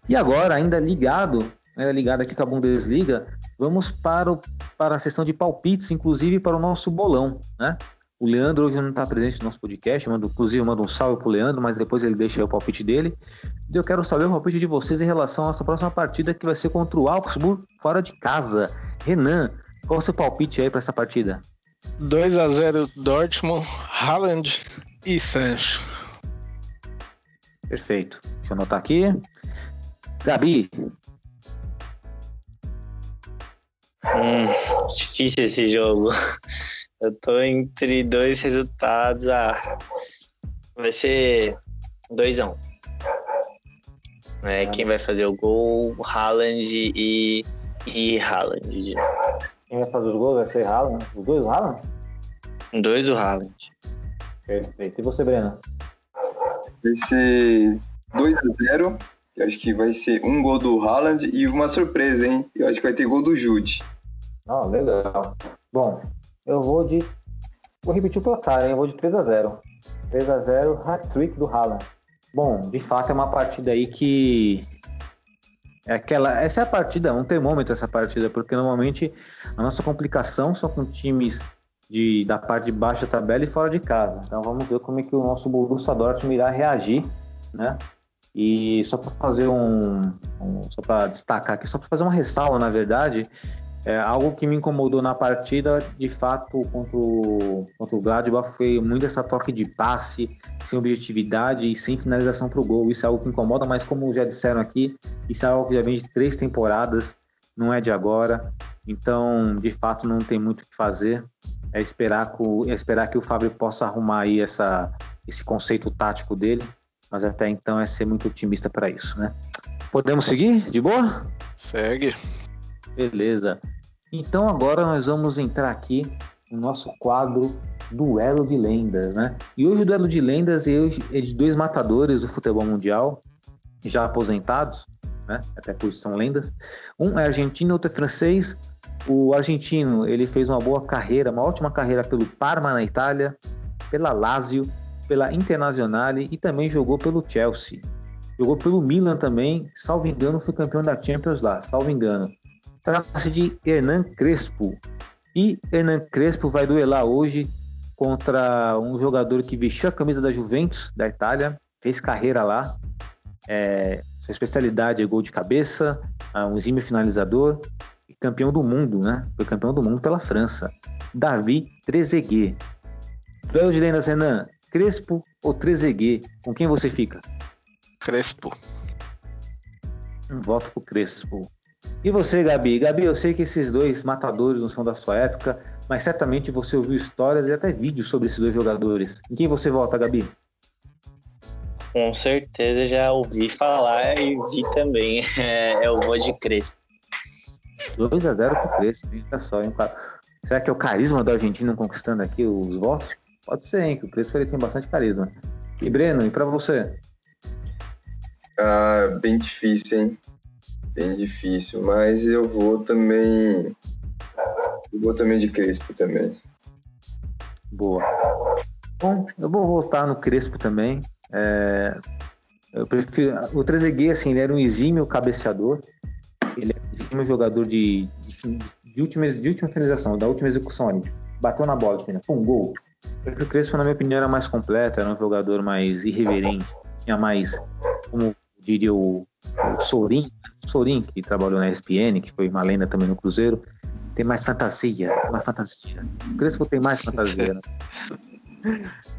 E agora, ainda ligado, ainda ligado aqui com a Bundesliga, vamos para, o, para a sessão de palpites, inclusive para o nosso bolão, né? O Leandro hoje não está presente no nosso podcast, mando, inclusive manda um salve pro Leandro, mas depois ele deixa o palpite dele. E eu quero saber o palpite de vocês em relação à nossa próxima partida, que vai ser contra o Augsburg, fora de casa. Renan, qual é o seu palpite aí para essa partida? 2 a 0 Dortmund, Haaland e Sancho. Perfeito. Deixa eu anotar aqui. Gabi. Hum, difícil esse jogo. Eu tô entre dois resultados. Ah, vai ser 2x1. Um. É, quem vai fazer o gol? Haaland e, e Haaland. Quem vai fazer os gols vai ser Haaland? Os dois do Haaland? Dois do Haaland. Perfeito. E você, Breno? Vai ser 2x0. Eu acho que vai ser um gol do Haaland e uma surpresa, hein? Eu acho que vai ter gol do Jude. Ah, legal. Bom, eu vou de. Vou repetir o placar, hein? Eu vou de 3 a 0 3 a 0 hat-trick do Haaland. Bom, de fato é uma partida aí que É aquela, essa é a partida, um termômetro essa partida, porque normalmente a nossa complicação são com times de, da parte de da tabela e fora de casa. Então vamos ver como é que o nosso Borussia Dortmund irá reagir, né? E só para fazer um, um só para destacar aqui, só para fazer uma ressalva, na verdade, é, algo que me incomodou na partida, de fato, contra o, contra o Gladbach, foi muito essa toque de passe, sem objetividade e sem finalização para o gol. Isso é algo que incomoda, mas como já disseram aqui, isso é algo que já vem de três temporadas, não é de agora. Então, de fato, não tem muito o que fazer. É esperar, é esperar que o Fábio possa arrumar aí essa, esse conceito tático dele, mas até então é ser muito otimista para isso, né? Podemos seguir? De boa? Segue. Beleza. Então agora nós vamos entrar aqui no nosso quadro Duelo de Lendas, né? E hoje o Duelo de Lendas é de dois matadores do futebol mundial, já aposentados, né? Até por são lendas. Um é argentino, outro é francês. O argentino, ele fez uma boa carreira, uma ótima carreira pelo Parma na Itália, pela Lazio, pela Internazionale e também jogou pelo Chelsea. Jogou pelo Milan também, salvo engano, foi campeão da Champions lá, salvo engano. Trata-se de Hernan Crespo. E Hernan Crespo vai duelar hoje contra um jogador que vestiu a camisa da Juventus, da Itália, fez carreira lá. É, sua especialidade é gol de cabeça, é um exímio finalizador e campeão do mundo, né? Foi campeão do mundo pela França. Davi Trezeguet. Duelo de lendas, Renan. Crespo ou Trezeguet? Com quem você fica? Crespo. Um voto pro Crespo. E você, Gabi? Gabi, eu sei que esses dois matadores não são da sua época, mas certamente você ouviu histórias e até vídeos sobre esses dois jogadores. Em quem você vota, Gabi? Com certeza já ouvi falar e vi também. É, eu vou de Crespo. 2x0 pro Crespo, olha só, hein? Será que é o carisma do argentino conquistando aqui os votos? Pode ser, hein? Que o Crespo ele tem bastante carisma. E Breno, e para você? Ah, bem difícil, hein? bem difícil, mas eu vou também. Eu vou também de Crespo também. Boa. Bom, eu vou voltar no Crespo também. É, eu prefiro. O Trezeguet, assim, ele era um exímio cabeceador. Ele é um exímio jogador de, de, de, última, de última finalização, da última execução ali. Bateu na bola, tipo, um gol. O Crespo, na minha opinião, era mais completo, era um jogador mais irreverente, tinha mais, como diria o, o Sorin, Sorin, que trabalhou na ESPN, que foi uma lenda também no Cruzeiro, tem mais fantasia, mais fantasia. O Crespo tem mais fantasia, né?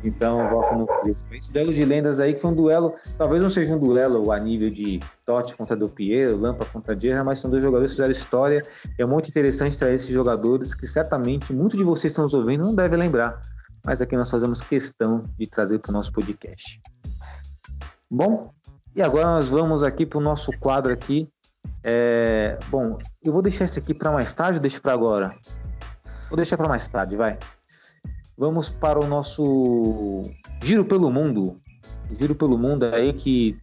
Então, eu voto no Crespo. Esse duelo de lendas aí, que foi um duelo, talvez não seja um duelo a nível de Totti contra Do Piero, Lampa contra Gerra, mas são dois jogadores que fizeram história. É muito interessante trazer esses jogadores que certamente muitos de vocês estão nos ouvindo não devem lembrar, mas aqui nós fazemos questão de trazer para o nosso podcast. Bom, e agora nós vamos aqui para o nosso quadro aqui. É, bom, eu vou deixar esse aqui para mais tarde ou para agora? Vou deixar para mais tarde, vai. Vamos para o nosso Giro pelo Mundo. Giro pelo Mundo é aí que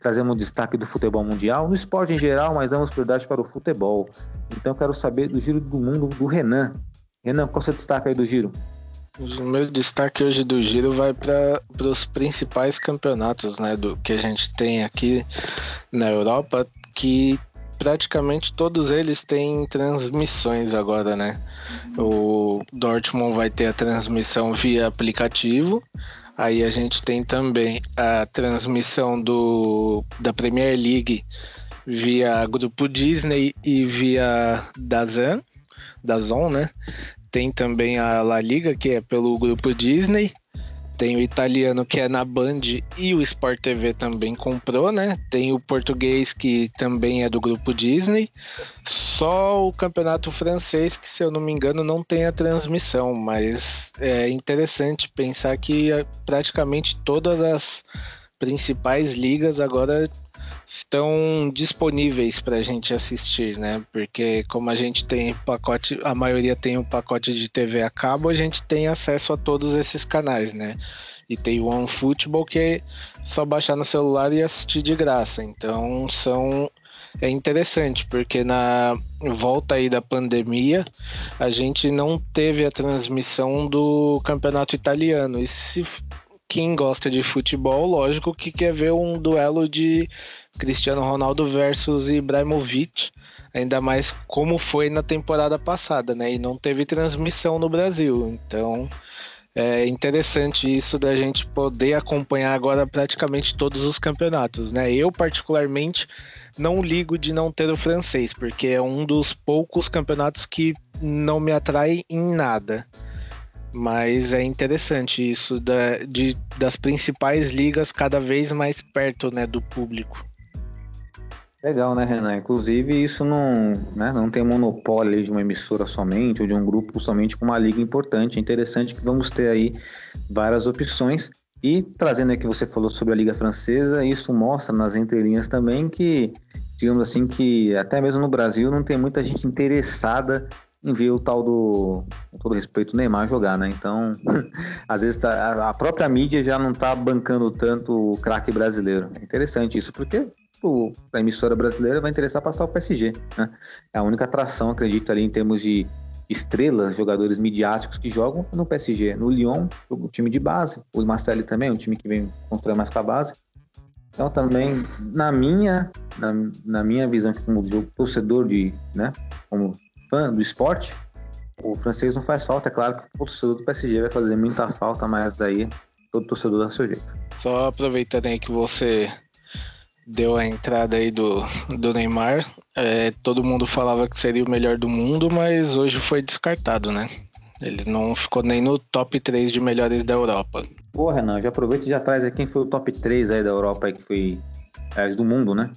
trazemos destaque do futebol mundial, no esporte em geral, mas damos prioridade para o futebol. Então quero saber do Giro do Mundo do Renan. Renan, qual é o seu destaque aí do Giro? O meu destaque hoje do Giro vai para os principais campeonatos né, do que a gente tem aqui na Europa, que praticamente todos eles têm transmissões agora, né? O Dortmund vai ter a transmissão via aplicativo. Aí a gente tem também a transmissão do, da Premier League via grupo Disney e via Dazan, Dazon, né? Tem também a La Liga, que é pelo grupo Disney. Tem o italiano que é na Band e o Sport TV também comprou, né? Tem o português que também é do grupo Disney. Só o campeonato francês, que se eu não me engano, não tem a transmissão, mas é interessante pensar que é praticamente todas as principais ligas agora estão disponíveis para a gente assistir, né? Porque como a gente tem pacote, a maioria tem um pacote de TV a cabo, a gente tem acesso a todos esses canais, né? E tem o OneFootball que é só baixar no celular e assistir de graça. Então são é interessante porque na volta aí da pandemia a gente não teve a transmissão do campeonato italiano. E se quem gosta de futebol, lógico que quer ver um duelo de Cristiano Ronaldo versus Ibrahimovic, ainda mais como foi na temporada passada, né? E não teve transmissão no Brasil. Então é interessante isso da gente poder acompanhar agora praticamente todos os campeonatos, né? Eu particularmente não ligo de não ter o francês, porque é um dos poucos campeonatos que não me atrai em nada. Mas é interessante isso da, de, das principais ligas cada vez mais perto né, do público. Legal, né, Renan? Inclusive, isso não, né, não tem monopólio de uma emissora somente ou de um grupo somente com uma liga importante. É interessante que vamos ter aí várias opções. E trazendo aqui que você falou sobre a Liga Francesa, isso mostra nas entrelinhas também que, digamos assim, que até mesmo no Brasil não tem muita gente interessada em ver o tal do, com todo respeito, Neymar jogar, né? Então, às vezes tá, a própria mídia já não tá bancando tanto o craque brasileiro. É interessante isso, porque a emissora brasileira vai interessar passar o PSG, né? É a única atração, acredito, ali em termos de estrelas, jogadores midiáticos que jogam no PSG. No Lyon, o time de base. O Marcelli também, um time que vem construir mais com a base. Então também, na minha, na, na minha visão como torcedor de, né, como fã do esporte, o francês não faz falta, é claro que o torcedor do PSG vai fazer muita falta, mas daí todo torcedor dá seu jeito. Só aproveitando aí que você deu a entrada aí do, do Neymar, é, todo mundo falava que seria o melhor do mundo, mas hoje foi descartado, né? Ele não ficou nem no top 3 de melhores da Europa. Pô, Renan, já aproveita e já traz aí quem foi o top 3 aí da Europa aí, que foi é, do mundo, né?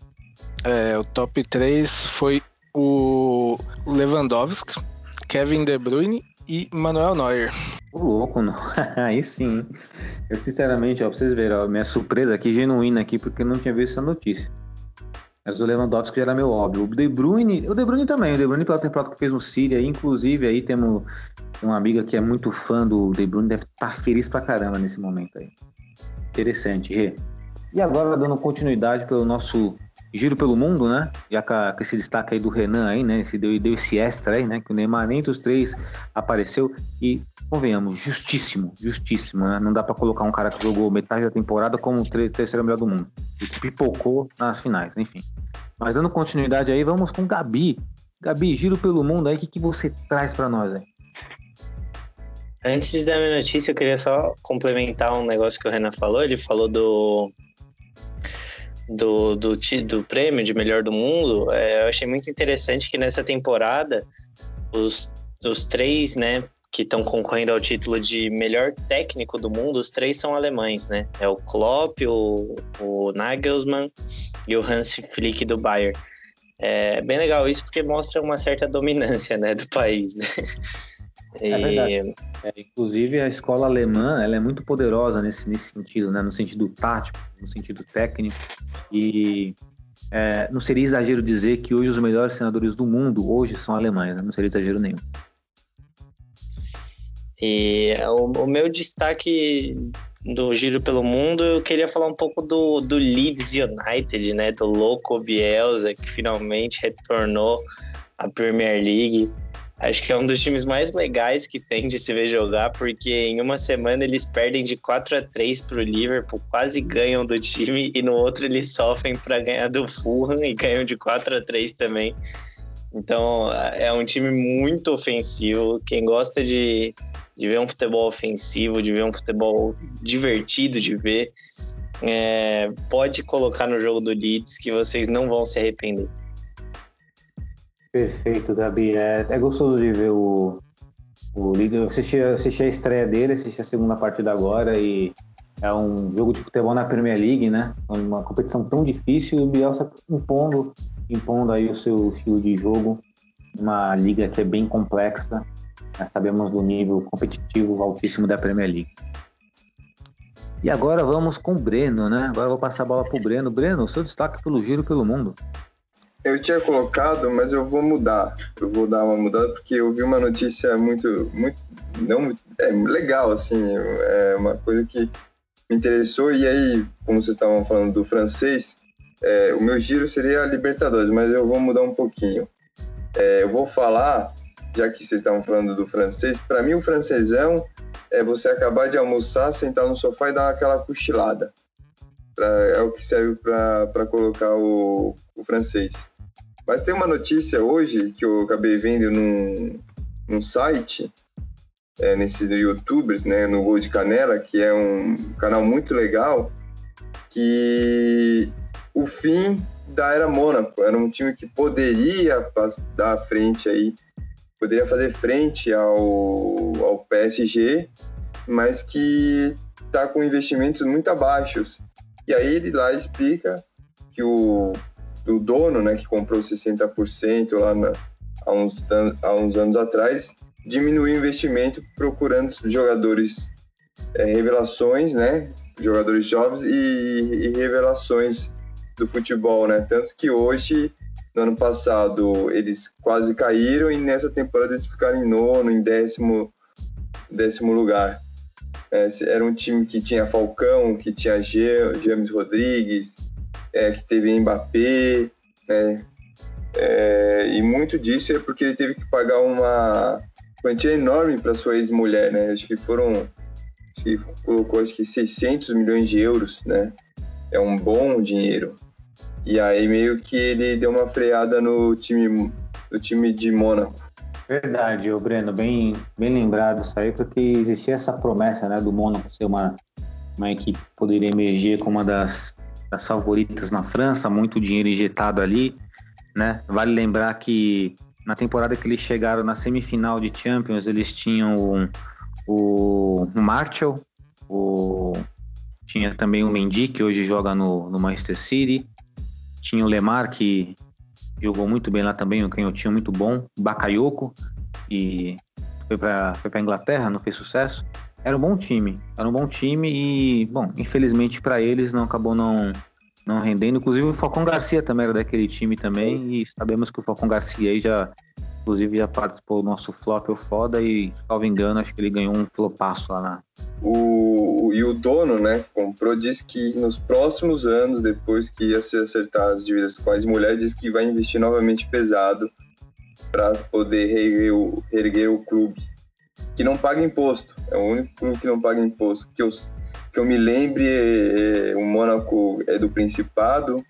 É, o top 3 foi o Lewandowski, Kevin De Bruyne e Manuel Neuer. O louco, não. aí sim. Eu sinceramente, ó, pra vocês verem, ó, minha surpresa aqui, genuína aqui, porque eu não tinha visto essa notícia. Mas o Lewandowski já era meu óbvio. O De Bruyne, o De Bruyne também. O De Bruyne pela temporada que fez no Síria, inclusive aí temos uma amiga que é muito fã do De Bruyne, deve estar tá feliz pra caramba nesse momento aí. Interessante, Rê. E agora, dando continuidade pelo nosso giro pelo mundo, né? Já com, esse destaque aí do Renan aí, né? Esse deu, deu esse extra aí, né? Que o Neymar nem dos três apareceu e convenhamos, justíssimo, justíssimo, né? Não dá para colocar um cara que jogou metade da temporada como o terceiro melhor do mundo. E que pipocou nas finais, enfim. Mas dando continuidade aí, vamos com Gabi. Gabi, giro pelo mundo aí, o que, que você traz para nós aí? Antes de dar minha notícia, eu queria só complementar um negócio que o Renan falou. Ele falou do do, do, do prêmio de melhor do mundo, é, eu achei muito interessante que nessa temporada os, os três, né, que estão concorrendo ao título de melhor técnico do mundo, os três são alemães, né? É o Klopp, o, o Nagelsmann e o Hans Flick do Bayern. É bem legal isso porque mostra uma certa dominância, né, do país. Né? É verdade. É, inclusive a escola alemã ela é muito poderosa nesse, nesse sentido, né? no sentido tático, no sentido técnico. E é, não seria exagero dizer que hoje os melhores senadores do mundo hoje são alemães, né? não seria exagero nenhum. E o, o, meu destaque do Giro pelo Mundo, eu queria falar um pouco do, do Leeds United, né? Do louco Bielsa, que finalmente retornou à Premier League. Acho que é um dos times mais legais que tem de se ver jogar, porque em uma semana eles perdem de 4 a 3 para o Liverpool, quase ganham do time, e no outro eles sofrem para ganhar do Fulham e ganham de 4 a 3 também. Então é um time muito ofensivo. Quem gosta de, de ver um futebol ofensivo, de ver um futebol divertido de ver, é, pode colocar no jogo do Leeds que vocês não vão se arrepender. Perfeito, Gabi. É, é gostoso de ver o, o líder. Eu assisti, assisti a estreia dele, assisti a segunda partida agora e é um jogo de futebol na Premier League, né? Uma competição tão difícil e o Bielsa impondo, impondo aí o seu estilo de jogo. Uma liga que é bem complexa. Nós sabemos do nível competitivo altíssimo da Premier League. E agora vamos com o Breno, né? Agora eu vou passar a bola para o Breno. Breno, seu destaque pelo giro pelo mundo. Eu tinha colocado, mas eu vou mudar. Eu vou dar uma mudada porque eu vi uma notícia muito, muito, não, é legal assim, é uma coisa que me interessou e aí, como vocês estavam falando do francês, é, o meu giro seria a Libertadores, mas eu vou mudar um pouquinho. É, eu vou falar, já que vocês estavam falando do francês, para mim o francesão é você acabar de almoçar, sentar no sofá e dar aquela cochilada. pra- é o que serve para colocar o, o francês. Mas tem uma notícia hoje que eu acabei vendo num, num site, é, nesses youtubers, né, no Gol de Canela, que é um canal muito legal, que o fim da era Mônaco era um time que poderia dar frente aí, poderia fazer frente ao, ao PSG, mas que está com investimentos muito abaixos. E aí ele lá explica que o, o dono, né, que comprou 60% lá na, há, uns, há uns anos atrás, diminuiu o investimento procurando jogadores é, revelações, né, jogadores jovens e, e revelações do futebol, né, tanto que hoje no ano passado eles quase caíram e nessa temporada eles ficaram em nono, em décimo, décimo lugar. É, era um time que tinha Falcão, que tinha James Rodrigues, é, que teve Mbappé, né? É, e muito disso é porque ele teve que pagar uma quantia enorme para sua ex-mulher, né? Acho que foram, acho que colocou acho que 600 milhões de euros, né? É um bom dinheiro. E aí meio que ele deu uma freada no time, no time de Mônaco. Verdade, ô Breno, bem, bem lembrado isso aí, porque existia essa promessa né, do Mônaco ser uma, uma equipe que poderia emerger como uma das, das favoritas na França, muito dinheiro injetado ali. Né? Vale lembrar que na temporada que eles chegaram na semifinal de Champions, eles tinham o, o, Martial, o, tinha também o Mendy, que hoje joga no, no Manchester City, tinha o Lemar, que jogou muito bem lá também, um canhotinho muito bom, Bakayoko, e foi para foi Inglaterra, não fez sucesso. Era um bom time, era um bom time e, bom, infelizmente para eles não acabou não, não rendendo. Inclusive o Falcão Garcia também era daquele time também e sabemos que o Falcão Garcia já, inclusive já participou do nosso flop ou foda e, salvo engano, acho que ele ganhou um flopaço lá na... O, e o dono, né, que comprou, disse que nos próximos anos, depois que ia se acertar as dívidas com as mulheres, disse que vai investir novamente pesado para poder reerguer o, reerguer o clube. Que não paga imposto. É o único que não paga imposto. Que eu, que eu me lembre, é, o Mônaco é do Principado,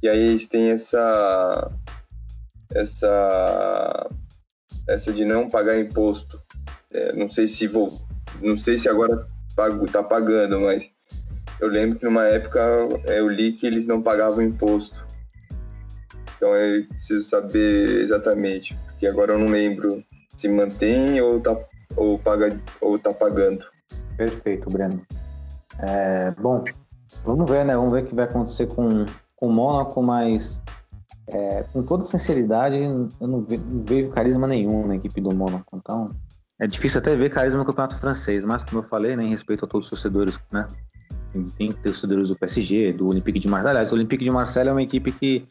e aí eles têm essa. essa. essa de não pagar imposto. É, não sei se vou. Não sei se agora pago, tá pagando, mas eu lembro que numa época é, eu li que eles não pagavam imposto. Então eu preciso saber exatamente, porque agora eu não lembro se mantém ou tá, ou paga, ou tá pagando. Perfeito, Breno. É, bom, vamos ver, né? Vamos ver o que vai acontecer com, com o Mônaco, mas é, com toda sinceridade, eu não, ve- não vejo carisma nenhum na equipe do Mônaco. Então, é difícil até ver carisma no campeonato francês, mas como eu falei, né, em respeito a todos os torcedores, né? Tem torcedores do PSG, do Olympique de Marseille. Aliás, o Olympique de Marseille é uma equipe que,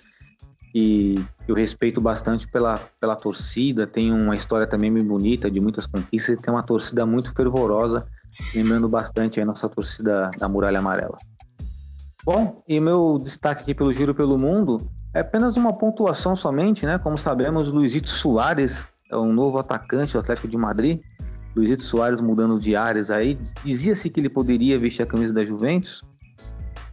que eu respeito bastante pela, pela torcida, tem uma história também bem bonita, de muitas conquistas, e tem uma torcida muito fervorosa, lembrando bastante a nossa torcida da Muralha Amarela. Bom, e meu destaque aqui pelo Giro pelo Mundo é apenas uma pontuação somente, né? Como sabemos, Luizito Soares é um novo atacante do Atlético de Madrid. Luizito Soares mudando de áreas aí. Dizia-se que ele poderia vestir a camisa da Juventus.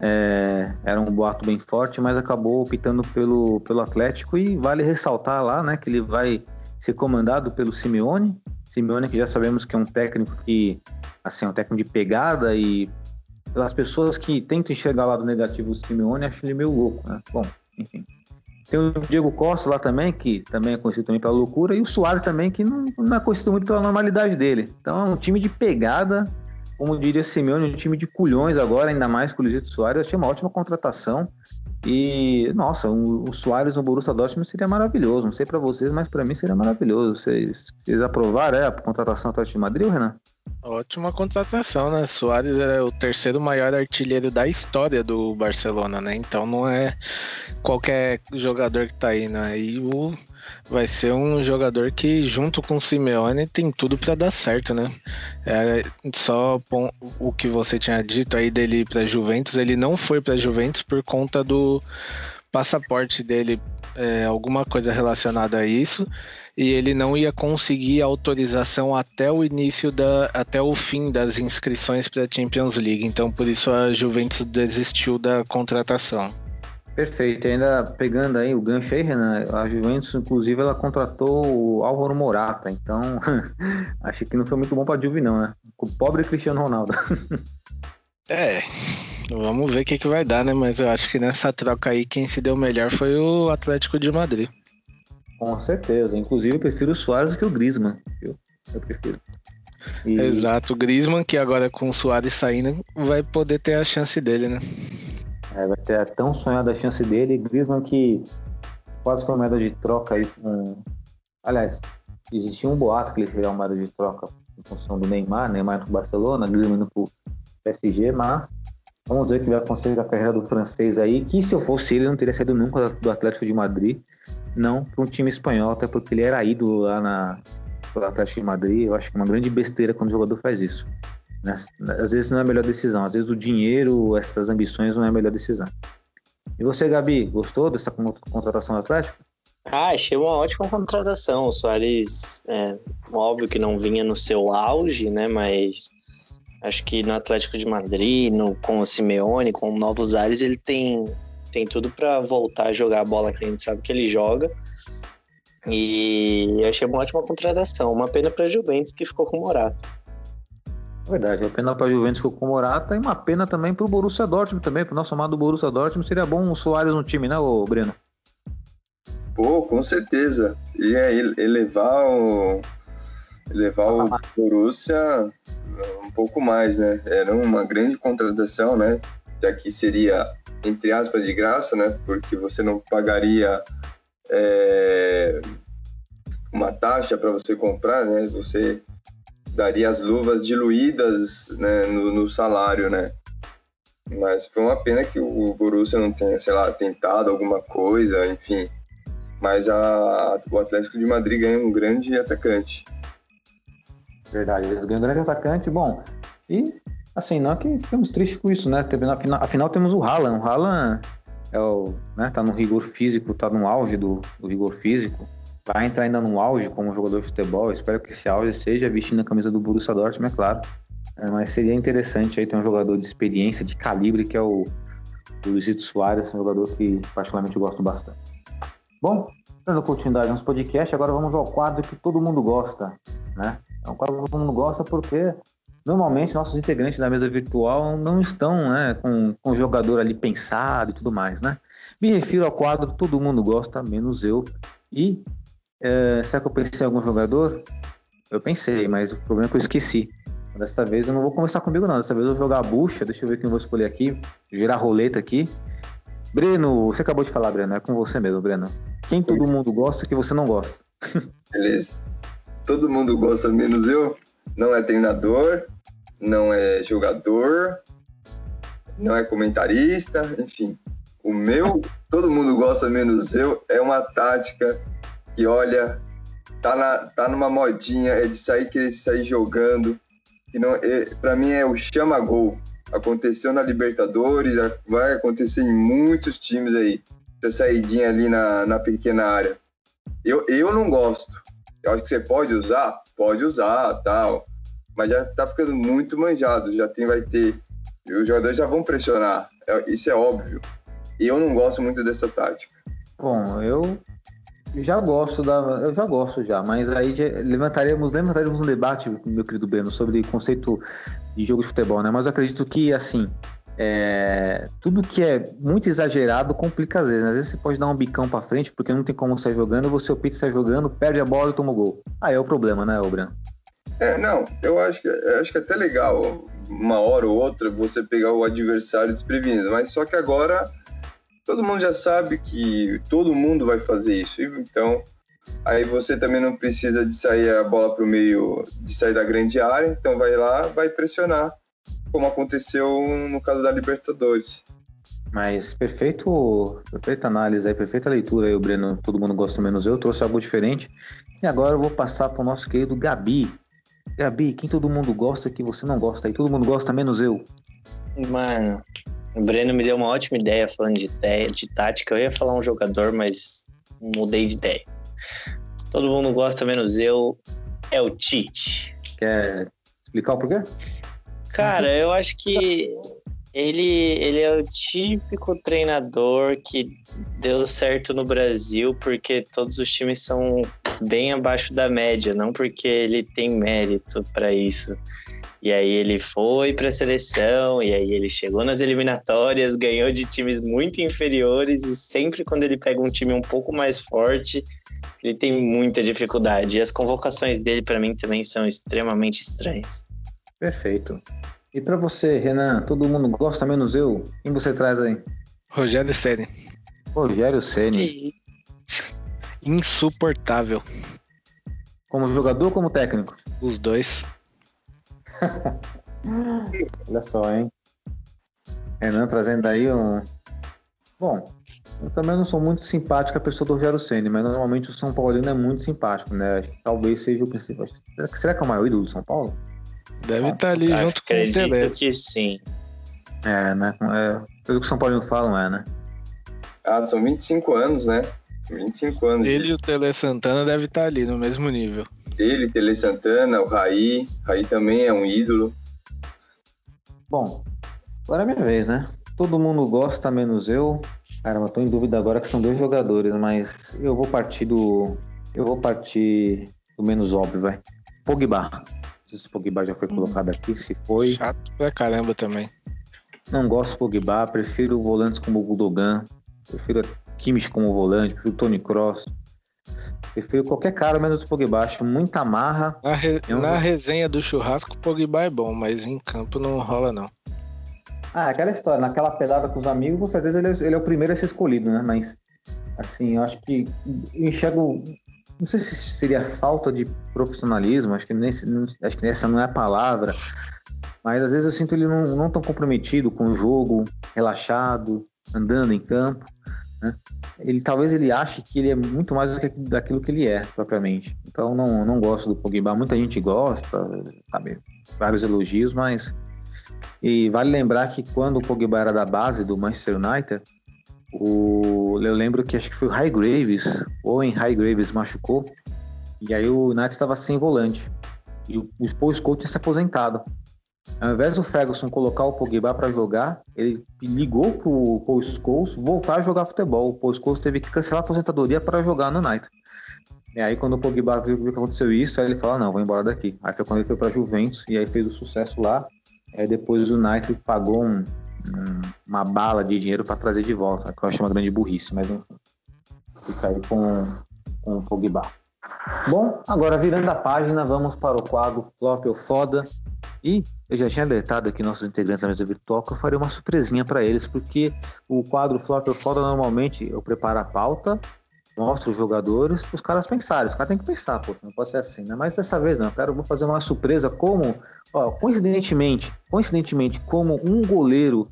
É, era um boato bem forte, mas acabou optando pelo, pelo Atlético. E vale ressaltar lá né, que ele vai ser comandado pelo Simeone. Simeone, que já sabemos que é um técnico que assim, é um técnico de pegada e pelas pessoas que tentam enxergar o lado negativo do Simeone, acho ele meio louco, né? Bom, enfim. Tem o Diego Costa lá também, que também é conhecido também pela loucura, e o Soares também, que não, não é conhecido muito pela normalidade dele. Então é um time de pegada, como diria Simeone, um time de culhões agora, ainda mais com o Luizito Soares. Eu achei uma ótima contratação. E, nossa, o, o Soares no Borussia Dortmund seria maravilhoso. Não sei pra vocês, mas pra mim seria maravilhoso. Vocês, vocês aprovaram é, a contratação do Atlético de Madrid, Renan? Ótima contratação, né? Soares é o terceiro maior artilheiro da história do Barcelona, né? Então não é qualquer jogador que tá aí, né? E o vai ser um jogador que, junto com o Simeone, tem tudo para dar certo, né? É, só o que você tinha dito aí dele pra Juventus, ele não foi pra Juventus por conta do passaporte dele é, alguma coisa relacionada a isso e ele não ia conseguir autorização até o início da até o fim das inscrições para a Champions League. Então por isso a Juventus desistiu da contratação. Perfeito. Ainda pegando aí o gancho aí, Renan, a Juventus, inclusive, ela contratou o Álvaro Morata. Então, acho que não foi muito bom para a Juve, não, né? O pobre Cristiano Ronaldo. é, vamos ver o que, que vai dar, né? Mas eu acho que nessa troca aí, quem se deu melhor foi o Atlético de Madrid. Com certeza. Inclusive, eu prefiro o Soares que o Griezmann. Eu, eu prefiro. E... Exato. O Griezmann, que agora com o Soares saindo, vai poder ter a chance dele, né? É, vai ter a tão sonhada chance dele. Griezmann que quase foi moeda de troca aí com. Aliás, existia um boato que ele seria uma moeda de troca em função do Neymar, Neymar pro Barcelona, Griezmann pro PSG, mas vamos ver o que vai acontecer com a carreira do francês aí, que se eu fosse ele, não teria saído nunca do Atlético de Madrid, não para um time espanhol, até porque ele era ídolo lá na, do Atlético de Madrid. Eu acho que é uma grande besteira quando o jogador faz isso. Né? Às vezes não é a melhor decisão, às vezes o dinheiro, essas ambições não é a melhor decisão. E você, Gabi, gostou dessa contratação do Atlético? Ah, achei uma ótima contratação. O Soares, é, óbvio que não vinha no seu auge, né? Mas acho que no Atlético de Madrid, no, com o Simeone, com novos ares, ele tem, tem tudo para voltar a jogar a bola que a gente sabe que ele joga. E achei uma ótima contratação. Uma pena para Juventus que ficou com o Morata. Verdade, uma pena para a Juventus com o Morata e uma pena também para o Borussia Dortmund também, para o nosso amado Borussia Dortmund. Seria bom o Soares no time, né, ô Breno? Pô, com certeza. Ia elevar o, elevar o Borussia um pouco mais, né? Era uma grande contratação, né? Já que seria, entre aspas, de graça, né? Porque você não pagaria é, uma taxa para você comprar, né? Você daria as luvas diluídas né, no, no, salário, né? Mas foi uma pena que o Borussia não tenha, sei lá, tentado alguma coisa, enfim. Mas a, o Atlético de Madrid ganha um grande atacante. Verdade, eles ganham grande atacante. Bom, e assim, não é que ficamos tristes com isso, né? Afinal, afinal temos o Haaland. O Haaland é o, né, tá no rigor físico, tá no auge do, do rigor físico vai entrar ainda no auge como jogador de futebol. Espero que esse auge seja vestindo a camisa do Borussia Dortmund, é claro. É, mas seria interessante aí ter um jogador de experiência, de calibre, que é o, o Luizito Soares, um jogador que particularmente eu gosto bastante. Bom, dando continuidade no nosso podcast, agora vamos ao quadro que todo mundo gosta, né? É um quadro que todo mundo gosta porque normalmente nossos integrantes da mesa virtual não estão né, com, com o jogador ali pensado e tudo mais, né? Me refiro ao quadro Todo Mundo Gosta, menos eu. E é, será que eu pensei em algum jogador? Eu pensei, mas o problema é que eu esqueci. Dessa vez eu não vou começar comigo, não. Dessa vez eu vou jogar a bucha. Deixa eu ver quem eu vou escolher aqui. Girar roleta aqui. Breno, você acabou de falar, Breno. É com você mesmo, Breno. Quem todo mundo gosta que você não gosta? Beleza. Todo mundo gosta, menos eu. Não é treinador, não é jogador, não é comentarista, enfim. O meu, todo mundo gosta, menos eu, é uma tática que olha, tá, na, tá numa modinha, é de sair, querer sair jogando. Que não, é, pra mim é o chama-gol. Aconteceu na Libertadores, vai acontecer em muitos times aí. Essa saidinha ali na, na pequena área. Eu, eu não gosto. Eu acho que você pode usar, pode usar, tal. Mas já tá ficando muito manjado. Já tem, vai ter. Os jogadores já vão pressionar. É, isso é óbvio. E eu não gosto muito dessa tática. Bom, eu já gosto da. Eu já gosto já, mas aí já levantaríamos, levantaríamos um debate, meu querido Breno, sobre conceito de jogo de futebol, né? Mas eu acredito que assim. É, tudo que é muito exagerado complica às vezes. Né? Às vezes você pode dar um bicão para frente porque não tem como sair jogando, você opta sair jogando, perde a bola e toma o gol. Aí é o problema, né, Breno? É, não, eu acho que, eu acho que é até legal uma hora ou outra você pegar o adversário desprevenido, mas só que agora todo mundo já sabe que todo mundo vai fazer isso. Então, aí você também não precisa de sair a bola para o meio, de sair da grande área. Então, vai lá, vai pressionar, como aconteceu no caso da Libertadores. Mas perfeito, perfeita análise aí, perfeita leitura aí, o Breno. Todo mundo gosta menos eu, trouxe algo diferente. E agora eu vou passar para o nosso querido Gabi. Gabi, quem todo mundo gosta que você não gosta aí? Todo mundo gosta menos eu. Mano, O Breno me deu uma ótima ideia falando de ideia, de tática. Eu ia falar um jogador, mas mudei de ideia. Todo mundo gosta, menos eu. É o Tite. Quer explicar o porquê? Cara, eu acho que ele, ele é o típico treinador que deu certo no Brasil porque todos os times são bem abaixo da média, não porque ele tem mérito para isso. E aí ele foi para a seleção, e aí ele chegou nas eliminatórias, ganhou de times muito inferiores, e sempre quando ele pega um time um pouco mais forte, ele tem muita dificuldade. E as convocações dele, para mim, também são extremamente estranhas. Perfeito. E para você, Renan, todo mundo gosta menos eu? Quem você traz aí? Rogério Ceni. Rogério Ceni. Insuportável. Como jogador ou como técnico? Os dois. Olha só, hein? Renan trazendo aí um. Bom, eu também não sou muito simpático a pessoa do Rogério Ceni, mas normalmente o São Paulino é muito simpático, né? Talvez seja o principal. Será que, será que é o maior ídolo do São Paulo? Deve estar tá ali Acho- junto com o Tele. que sim. É, né? É, pelo que o São Paulino falam, é, né? Ah, são 25 anos, né? 25 anos. Ele e o Tele Santana devem estar ali no mesmo nível. Ele, Tele Santana, o Raí. Raí também é um ídolo. Bom, agora é minha vez, né? Todo mundo gosta, menos eu. Caramba, tô em dúvida agora que são dois jogadores, mas eu vou partir do. Eu vou partir do menos óbvio, vai. Pogba. Não sei se o Pogba já foi colocado aqui, se foi. Chato pra caramba também. Não gosto do Pogba, prefiro volantes como o Gudogan, prefiro Kimmich como volante, prefiro Tony Cross. Prefiro qualquer cara menos o Pogba. Acho muita marra. Na, re- Eu- na resenha do churrasco, o Pogba é bom, mas em campo não rola, não. Ah, aquela história, naquela pedada com os amigos, com certeza ele é, ele é o primeiro a ser escolhido, né? Mas, assim, eu acho que eu enxergo. Não sei se seria falta de profissionalismo, acho que, não- acho que essa não é a palavra, mas às vezes eu sinto ele não, não tão comprometido com o jogo, relaxado, andando em campo. Né? Ele talvez ele ache que ele é muito mais do que daquilo que ele é propriamente. Então não, não gosto do Pogba. Muita gente gosta, sabe? Vários elogios, mas e vale lembrar que quando o Pogba era da base do Manchester United, o, eu lembro que acho que foi o High Graves, ou em High Graves machucou, e aí o United estava sem volante. E o, o Paul tinha se aposentado. Ao invés do Ferguson colocar o Pogba para jogar, ele ligou pro Paul Scholes voltar a jogar futebol. O Paul Scholes teve que cancelar a aposentadoria para jogar no United. E aí quando o Pogba viu, que aconteceu isso, aí ele falou, "Ah, não, vou embora daqui. Aí foi quando ele foi para Juventus, e aí fez o sucesso lá. Aí depois o United pagou um- uma bala de dinheiro para trazer de volta, que eu acho uma grande burrice, mas enfim. Fica aí com, com o Pogba. Bom, agora virando a página, vamos para o quadro Flop ou Foda. E eu já tinha alertado aqui nossos integrantes da mesa virtual que eu faria uma surpresinha para eles, porque o quadro Flop ou Foda normalmente eu preparo a pauta, mostro os jogadores para os caras pensarem. Os caras têm que pensar, pô, não pode ser assim, né? Mas dessa vez não, eu quero vou fazer uma surpresa como, ó, coincidentemente, coincidentemente, como um goleiro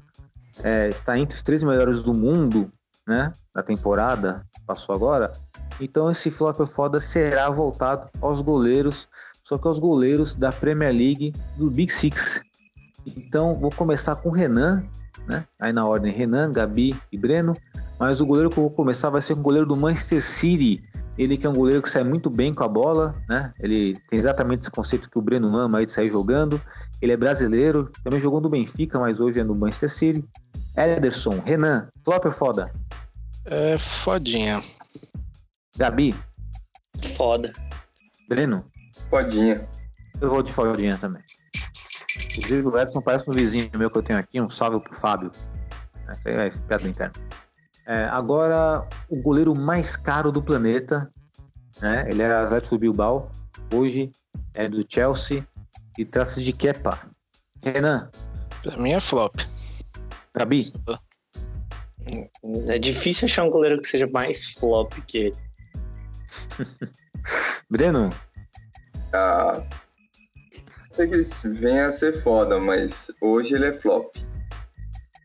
é, está entre os três melhores do mundo, né? Da temporada, passou agora. Então esse flop foda será voltado aos goleiros, só que aos goleiros da Premier League do Big Six. Então vou começar com o Renan, né? Aí na ordem Renan, Gabi e Breno. Mas o goleiro que eu vou começar vai ser um goleiro do Manchester City. Ele que é um goleiro que sai muito bem com a bola, né? Ele tem exatamente esse conceito que o Breno ama aí de sair jogando. Ele é brasileiro, também jogou no Benfica, mas hoje é no Manchester City. Ederson, Renan, flop ou foda? É fodinha. Gabi, Foda. Breno, Fodinha. eu vou de fodinha também. Inclusive o Edson parece um vizinho meu que eu tenho aqui, um salve pro Fábio. Essa aí é piada interna. É, agora, o goleiro mais caro do planeta, né? Ele era Atlético Bilbao, hoje é do Chelsea e trata-se de Kepa. Renan, Pra mim é flop. Gabi, É difícil achar um goleiro que seja mais flop que ele. Breno, Ah, sei que ele venha a ser foda, mas hoje ele é flop.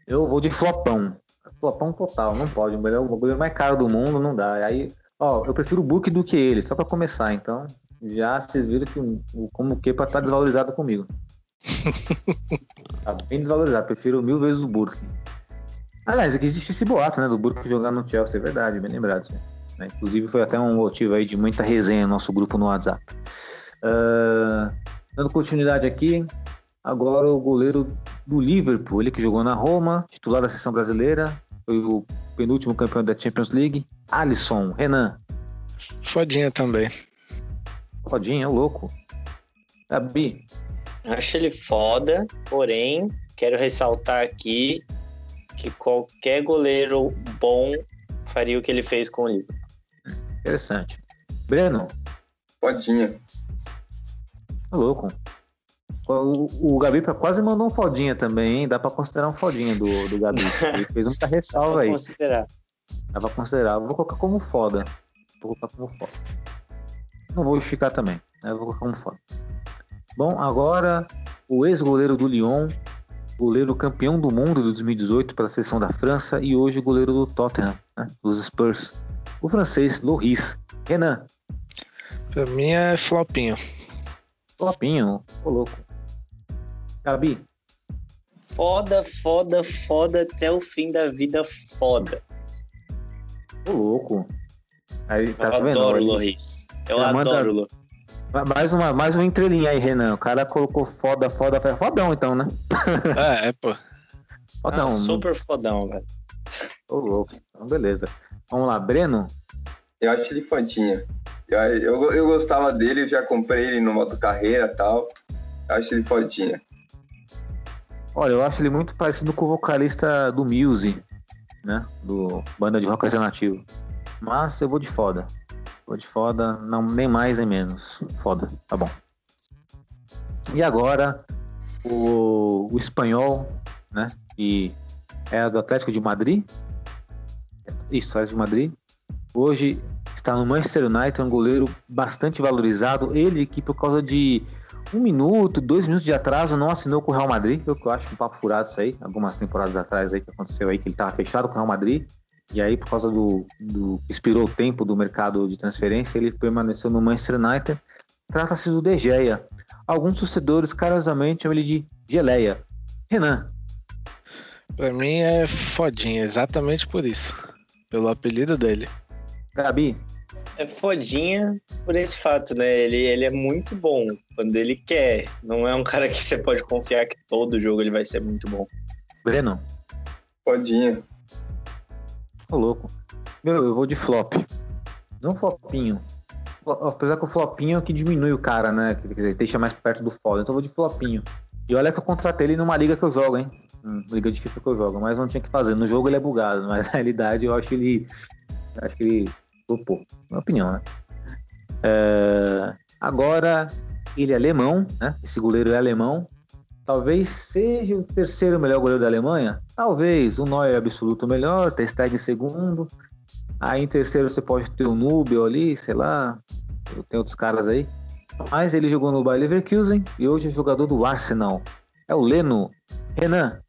eu vou de flopão. Flopão total, não pode. O melhor- o goleiro mais caro do mundo não dá. Aí, ó, eu prefiro o Book do que ele, só pra começar. Então, já vocês viram que como o Kepa tá desvalorizado comigo. tá bem desvalorizado. Prefiro mil vezes o Burke. Aliás, aqui existe esse boato, né, do Burke jogar no Chelsea, é verdade, bem lembrado. Né? Inclusive foi até um motivo aí de muita resenha no nosso grupo no WhatsApp. Uh, dando continuidade aqui, agora o goleiro do Liverpool, ele que jogou na Roma, titular da seleção brasileira, foi o penúltimo campeão da Champions League, Alisson, Renan. Fodinha também. Fodinha, louco. Gabi. Acho ele foda, porém, quero ressaltar aqui que qualquer goleiro bom faria o que ele fez com o Liverpool. Interessante. Breno. Fodinha. Louco. O, o Gabi quase mandou um fodinha também, hein? Dá pra considerar um fodinha do, do Gabi. Ele fez muita ressalva aí. Dá pra considerar. Dá pra considerar. Vou colocar como foda. Vou colocar como foda. Não vou justificar também. Né? Vou colocar como foda. Bom, agora o ex-goleiro do Lyon, goleiro campeão do mundo de 2018 para a seleção da França e hoje goleiro do Tottenham, né? dos Spurs. O francês Loris. Renan. Pra mim é flopinho. Flopinho, ô louco. Gabi. Foda, foda, foda até o fim da vida, foda. Ô louco. Aí, tá Eu vendo? adoro o Loris. Eu adoro o Loris. Mais uma, mais uma entrelinha aí, Renan. O cara colocou foda, foda, foda. Fodão, então, né? É, é, pô. Fodão. Ah, super fodão, velho. Ô, louco. Então, beleza. Vamos lá, Breno. Eu acho ele fodinha. Eu, eu, eu gostava dele, eu já comprei ele no modo carreira e tal. Eu acho ele fodinha. Olha, eu acho ele muito parecido com o vocalista do Muse, né? Do banda de rock alternativo. Mas eu vou de foda. Vou de foda, não, nem mais nem menos. Foda, tá bom. E agora, o, o espanhol, né? Que é do Atlético de Madrid. Isso, Atlético de Madrid. Hoje está no Manchester United, um goleiro bastante valorizado. Ele que por causa de um minuto, dois minutos de atraso, não assinou com o Real Madrid, eu que eu acho um papo furado isso aí, algumas temporadas atrás aí que aconteceu aí, que ele estava fechado com o Real Madrid, e aí por causa do, do expirou o tempo do mercado de transferência, ele permaneceu no Manchester United. Trata-se do De Gea. Alguns torcedores carinhosamente chamam ele de Geleia. Renan, Pra mim é fodinha, exatamente por isso. Pelo apelido dele. Gabi, É fodinha por esse fato, né? Ele, ele é muito bom quando ele quer. Não é um cara que você pode confiar que todo jogo ele vai ser muito bom. Breno, Fodinha. Ô, louco. Meu, eu vou de flop. Não flopinho. Flo- Apesar que o flopinho é o que diminui o cara, né? Quer dizer, deixa mais perto do foda. Então eu vou de flopinho. E olha que eu contratei ele numa liga que eu jogo, hein? Hum, liga de FIFA que eu jogo. Mas não tinha que fazer. No jogo ele é bugado, mas na realidade eu acho ele. Acho que ele. Pô, minha opinião, né? É, Agora, ele é alemão, né? Esse goleiro é alemão. Talvez seja o terceiro melhor goleiro da Alemanha. Talvez. O Neuer é absoluto melhor, Ter Stegen em segundo. Aí em terceiro você pode ter o Nubel ali, sei lá. Tem outros caras aí. Mas ele jogou no Bayer Leverkusen e hoje é jogador do Arsenal. É o Leno. Renan,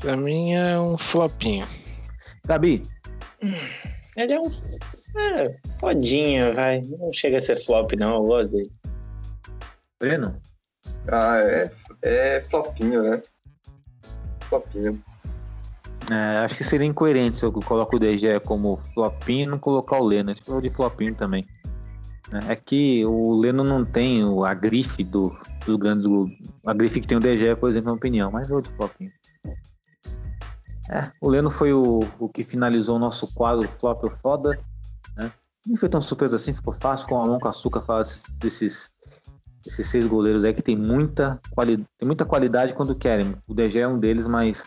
Pra mim é um flopinho. Gabi, Ele é um. É, fodinha, vai. Não chega a ser flop, não. Eu gosto dele. Breno. Ah, é, é flopinho, né? Flopinho. É, acho que seria incoerente se eu coloco o DG como flopinho e não colocar o Leno. Acho que eu de flopinho também. É que o Leno não tem o- a grife do, dos grandes. A grife que tem o DG, por exemplo, na minha opinião, mas eu vou de flopinho. É, o Leno foi o, o que finalizou o nosso quadro Flop ou Foda. Né? Não foi tão surpresa assim, ficou fácil com a mão com açúcar falar desses, desses, seis goleiros aí que tem muita, quali, tem muita qualidade quando querem. O DG é um deles, mas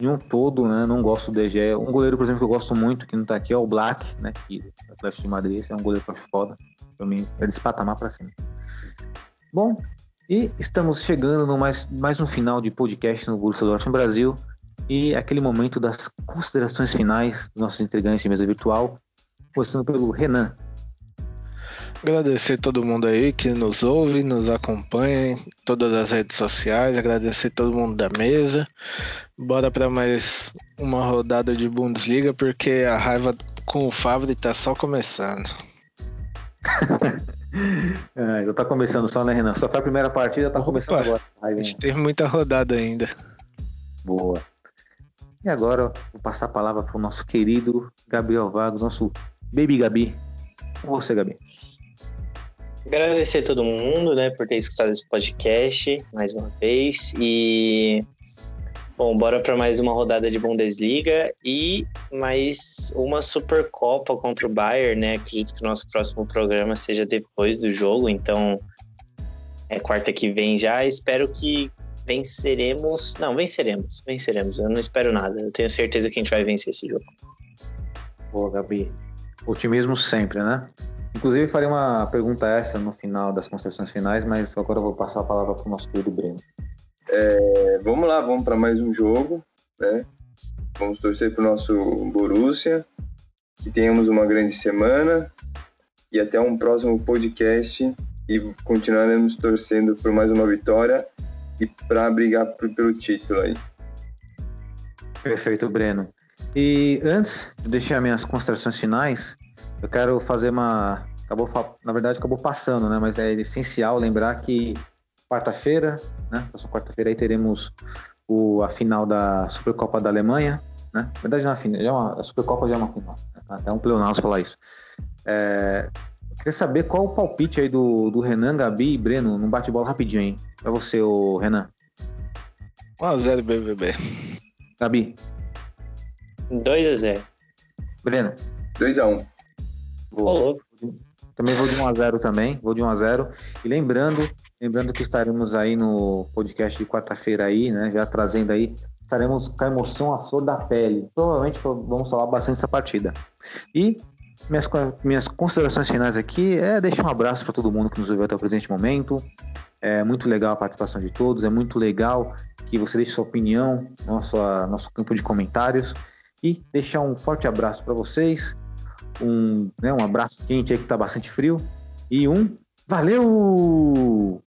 em um todo, né? Não gosto do DG. Um goleiro, por exemplo, que eu gosto muito, que não tá aqui, é o Black, né? Que é Atlético de Madrid, esse é um goleiro que eu acho foda. Pra mim, é desse patamar pra cima. Bom, e estamos chegando no mais, mais um final de podcast no Borussia Dortmund Brasil. E aquele momento das considerações finais dos nossos integrantes de mesa virtual, começando pelo Renan. Agradecer todo mundo aí que nos ouve, nos acompanha em todas as redes sociais. Agradecer todo mundo da mesa. Bora para mais uma rodada de Bundesliga, porque a raiva com o Favre tá só começando. É, já tá começando só, né, Renan? Só foi a primeira partida, tá Opa. começando agora. Aí, A gente teve muita rodada ainda. Boa. E agora vou passar a palavra para o nosso querido Gabriel Vago, nosso Baby Gabi. Com você, Gabi. Agradecer a todo mundo, né, por ter escutado esse podcast mais uma vez. E Bom, bora para mais uma rodada de Bundesliga e mais uma Supercopa contra o Bayern, né? Acredito que o nosso próximo programa seja depois do jogo, então é quarta que vem já. Espero que venceremos. Não, venceremos, venceremos. Eu não espero nada. Eu tenho certeza que a gente vai vencer esse jogo. Boa, Gabi. Otimismo sempre, né? Inclusive, farei uma pergunta extra no final das considerações finais, mas agora eu vou passar a palavra para o nosso querido Breno. É, vamos lá, vamos para mais um jogo, né? Vamos torcer para o nosso Borussia, que tenhamos uma grande semana e até um próximo podcast e continuaremos torcendo por mais uma vitória e para brigar pelo título aí. Perfeito, Breno. E antes de deixar minhas considerações finais, eu quero fazer uma. Acabou, na verdade, acabou passando, né? Mas é essencial lembrar que quarta-feira, né? Próxima quarta-feira aí teremos o, a final da Supercopa da Alemanha, né? Na verdade, não é final, já é uma, a Supercopa já é uma final. Né? Até um pleonasmo falar isso. É, queria saber qual o palpite aí do, do Renan, Gabi e Breno num bate-bola rapidinho, hein? Pra você, o Renan. 1x0 BBB. Gabi. 2x0. Breno. 2x1. Vou. Também vou de 1x0 também, vou de 1x0. E lembrando Lembrando que estaremos aí no podcast de quarta-feira aí, né? Já trazendo aí, estaremos com a emoção à flor da pele. Provavelmente vamos falar bastante dessa partida. E minhas, minhas considerações finais aqui é deixar um abraço para todo mundo que nos ouviu até o presente momento. É muito legal a participação de todos, é muito legal que você deixe sua opinião no nosso, nosso campo de comentários. E deixar um forte abraço para vocês, um, né, um abraço quente aí que está bastante frio. E um valeu!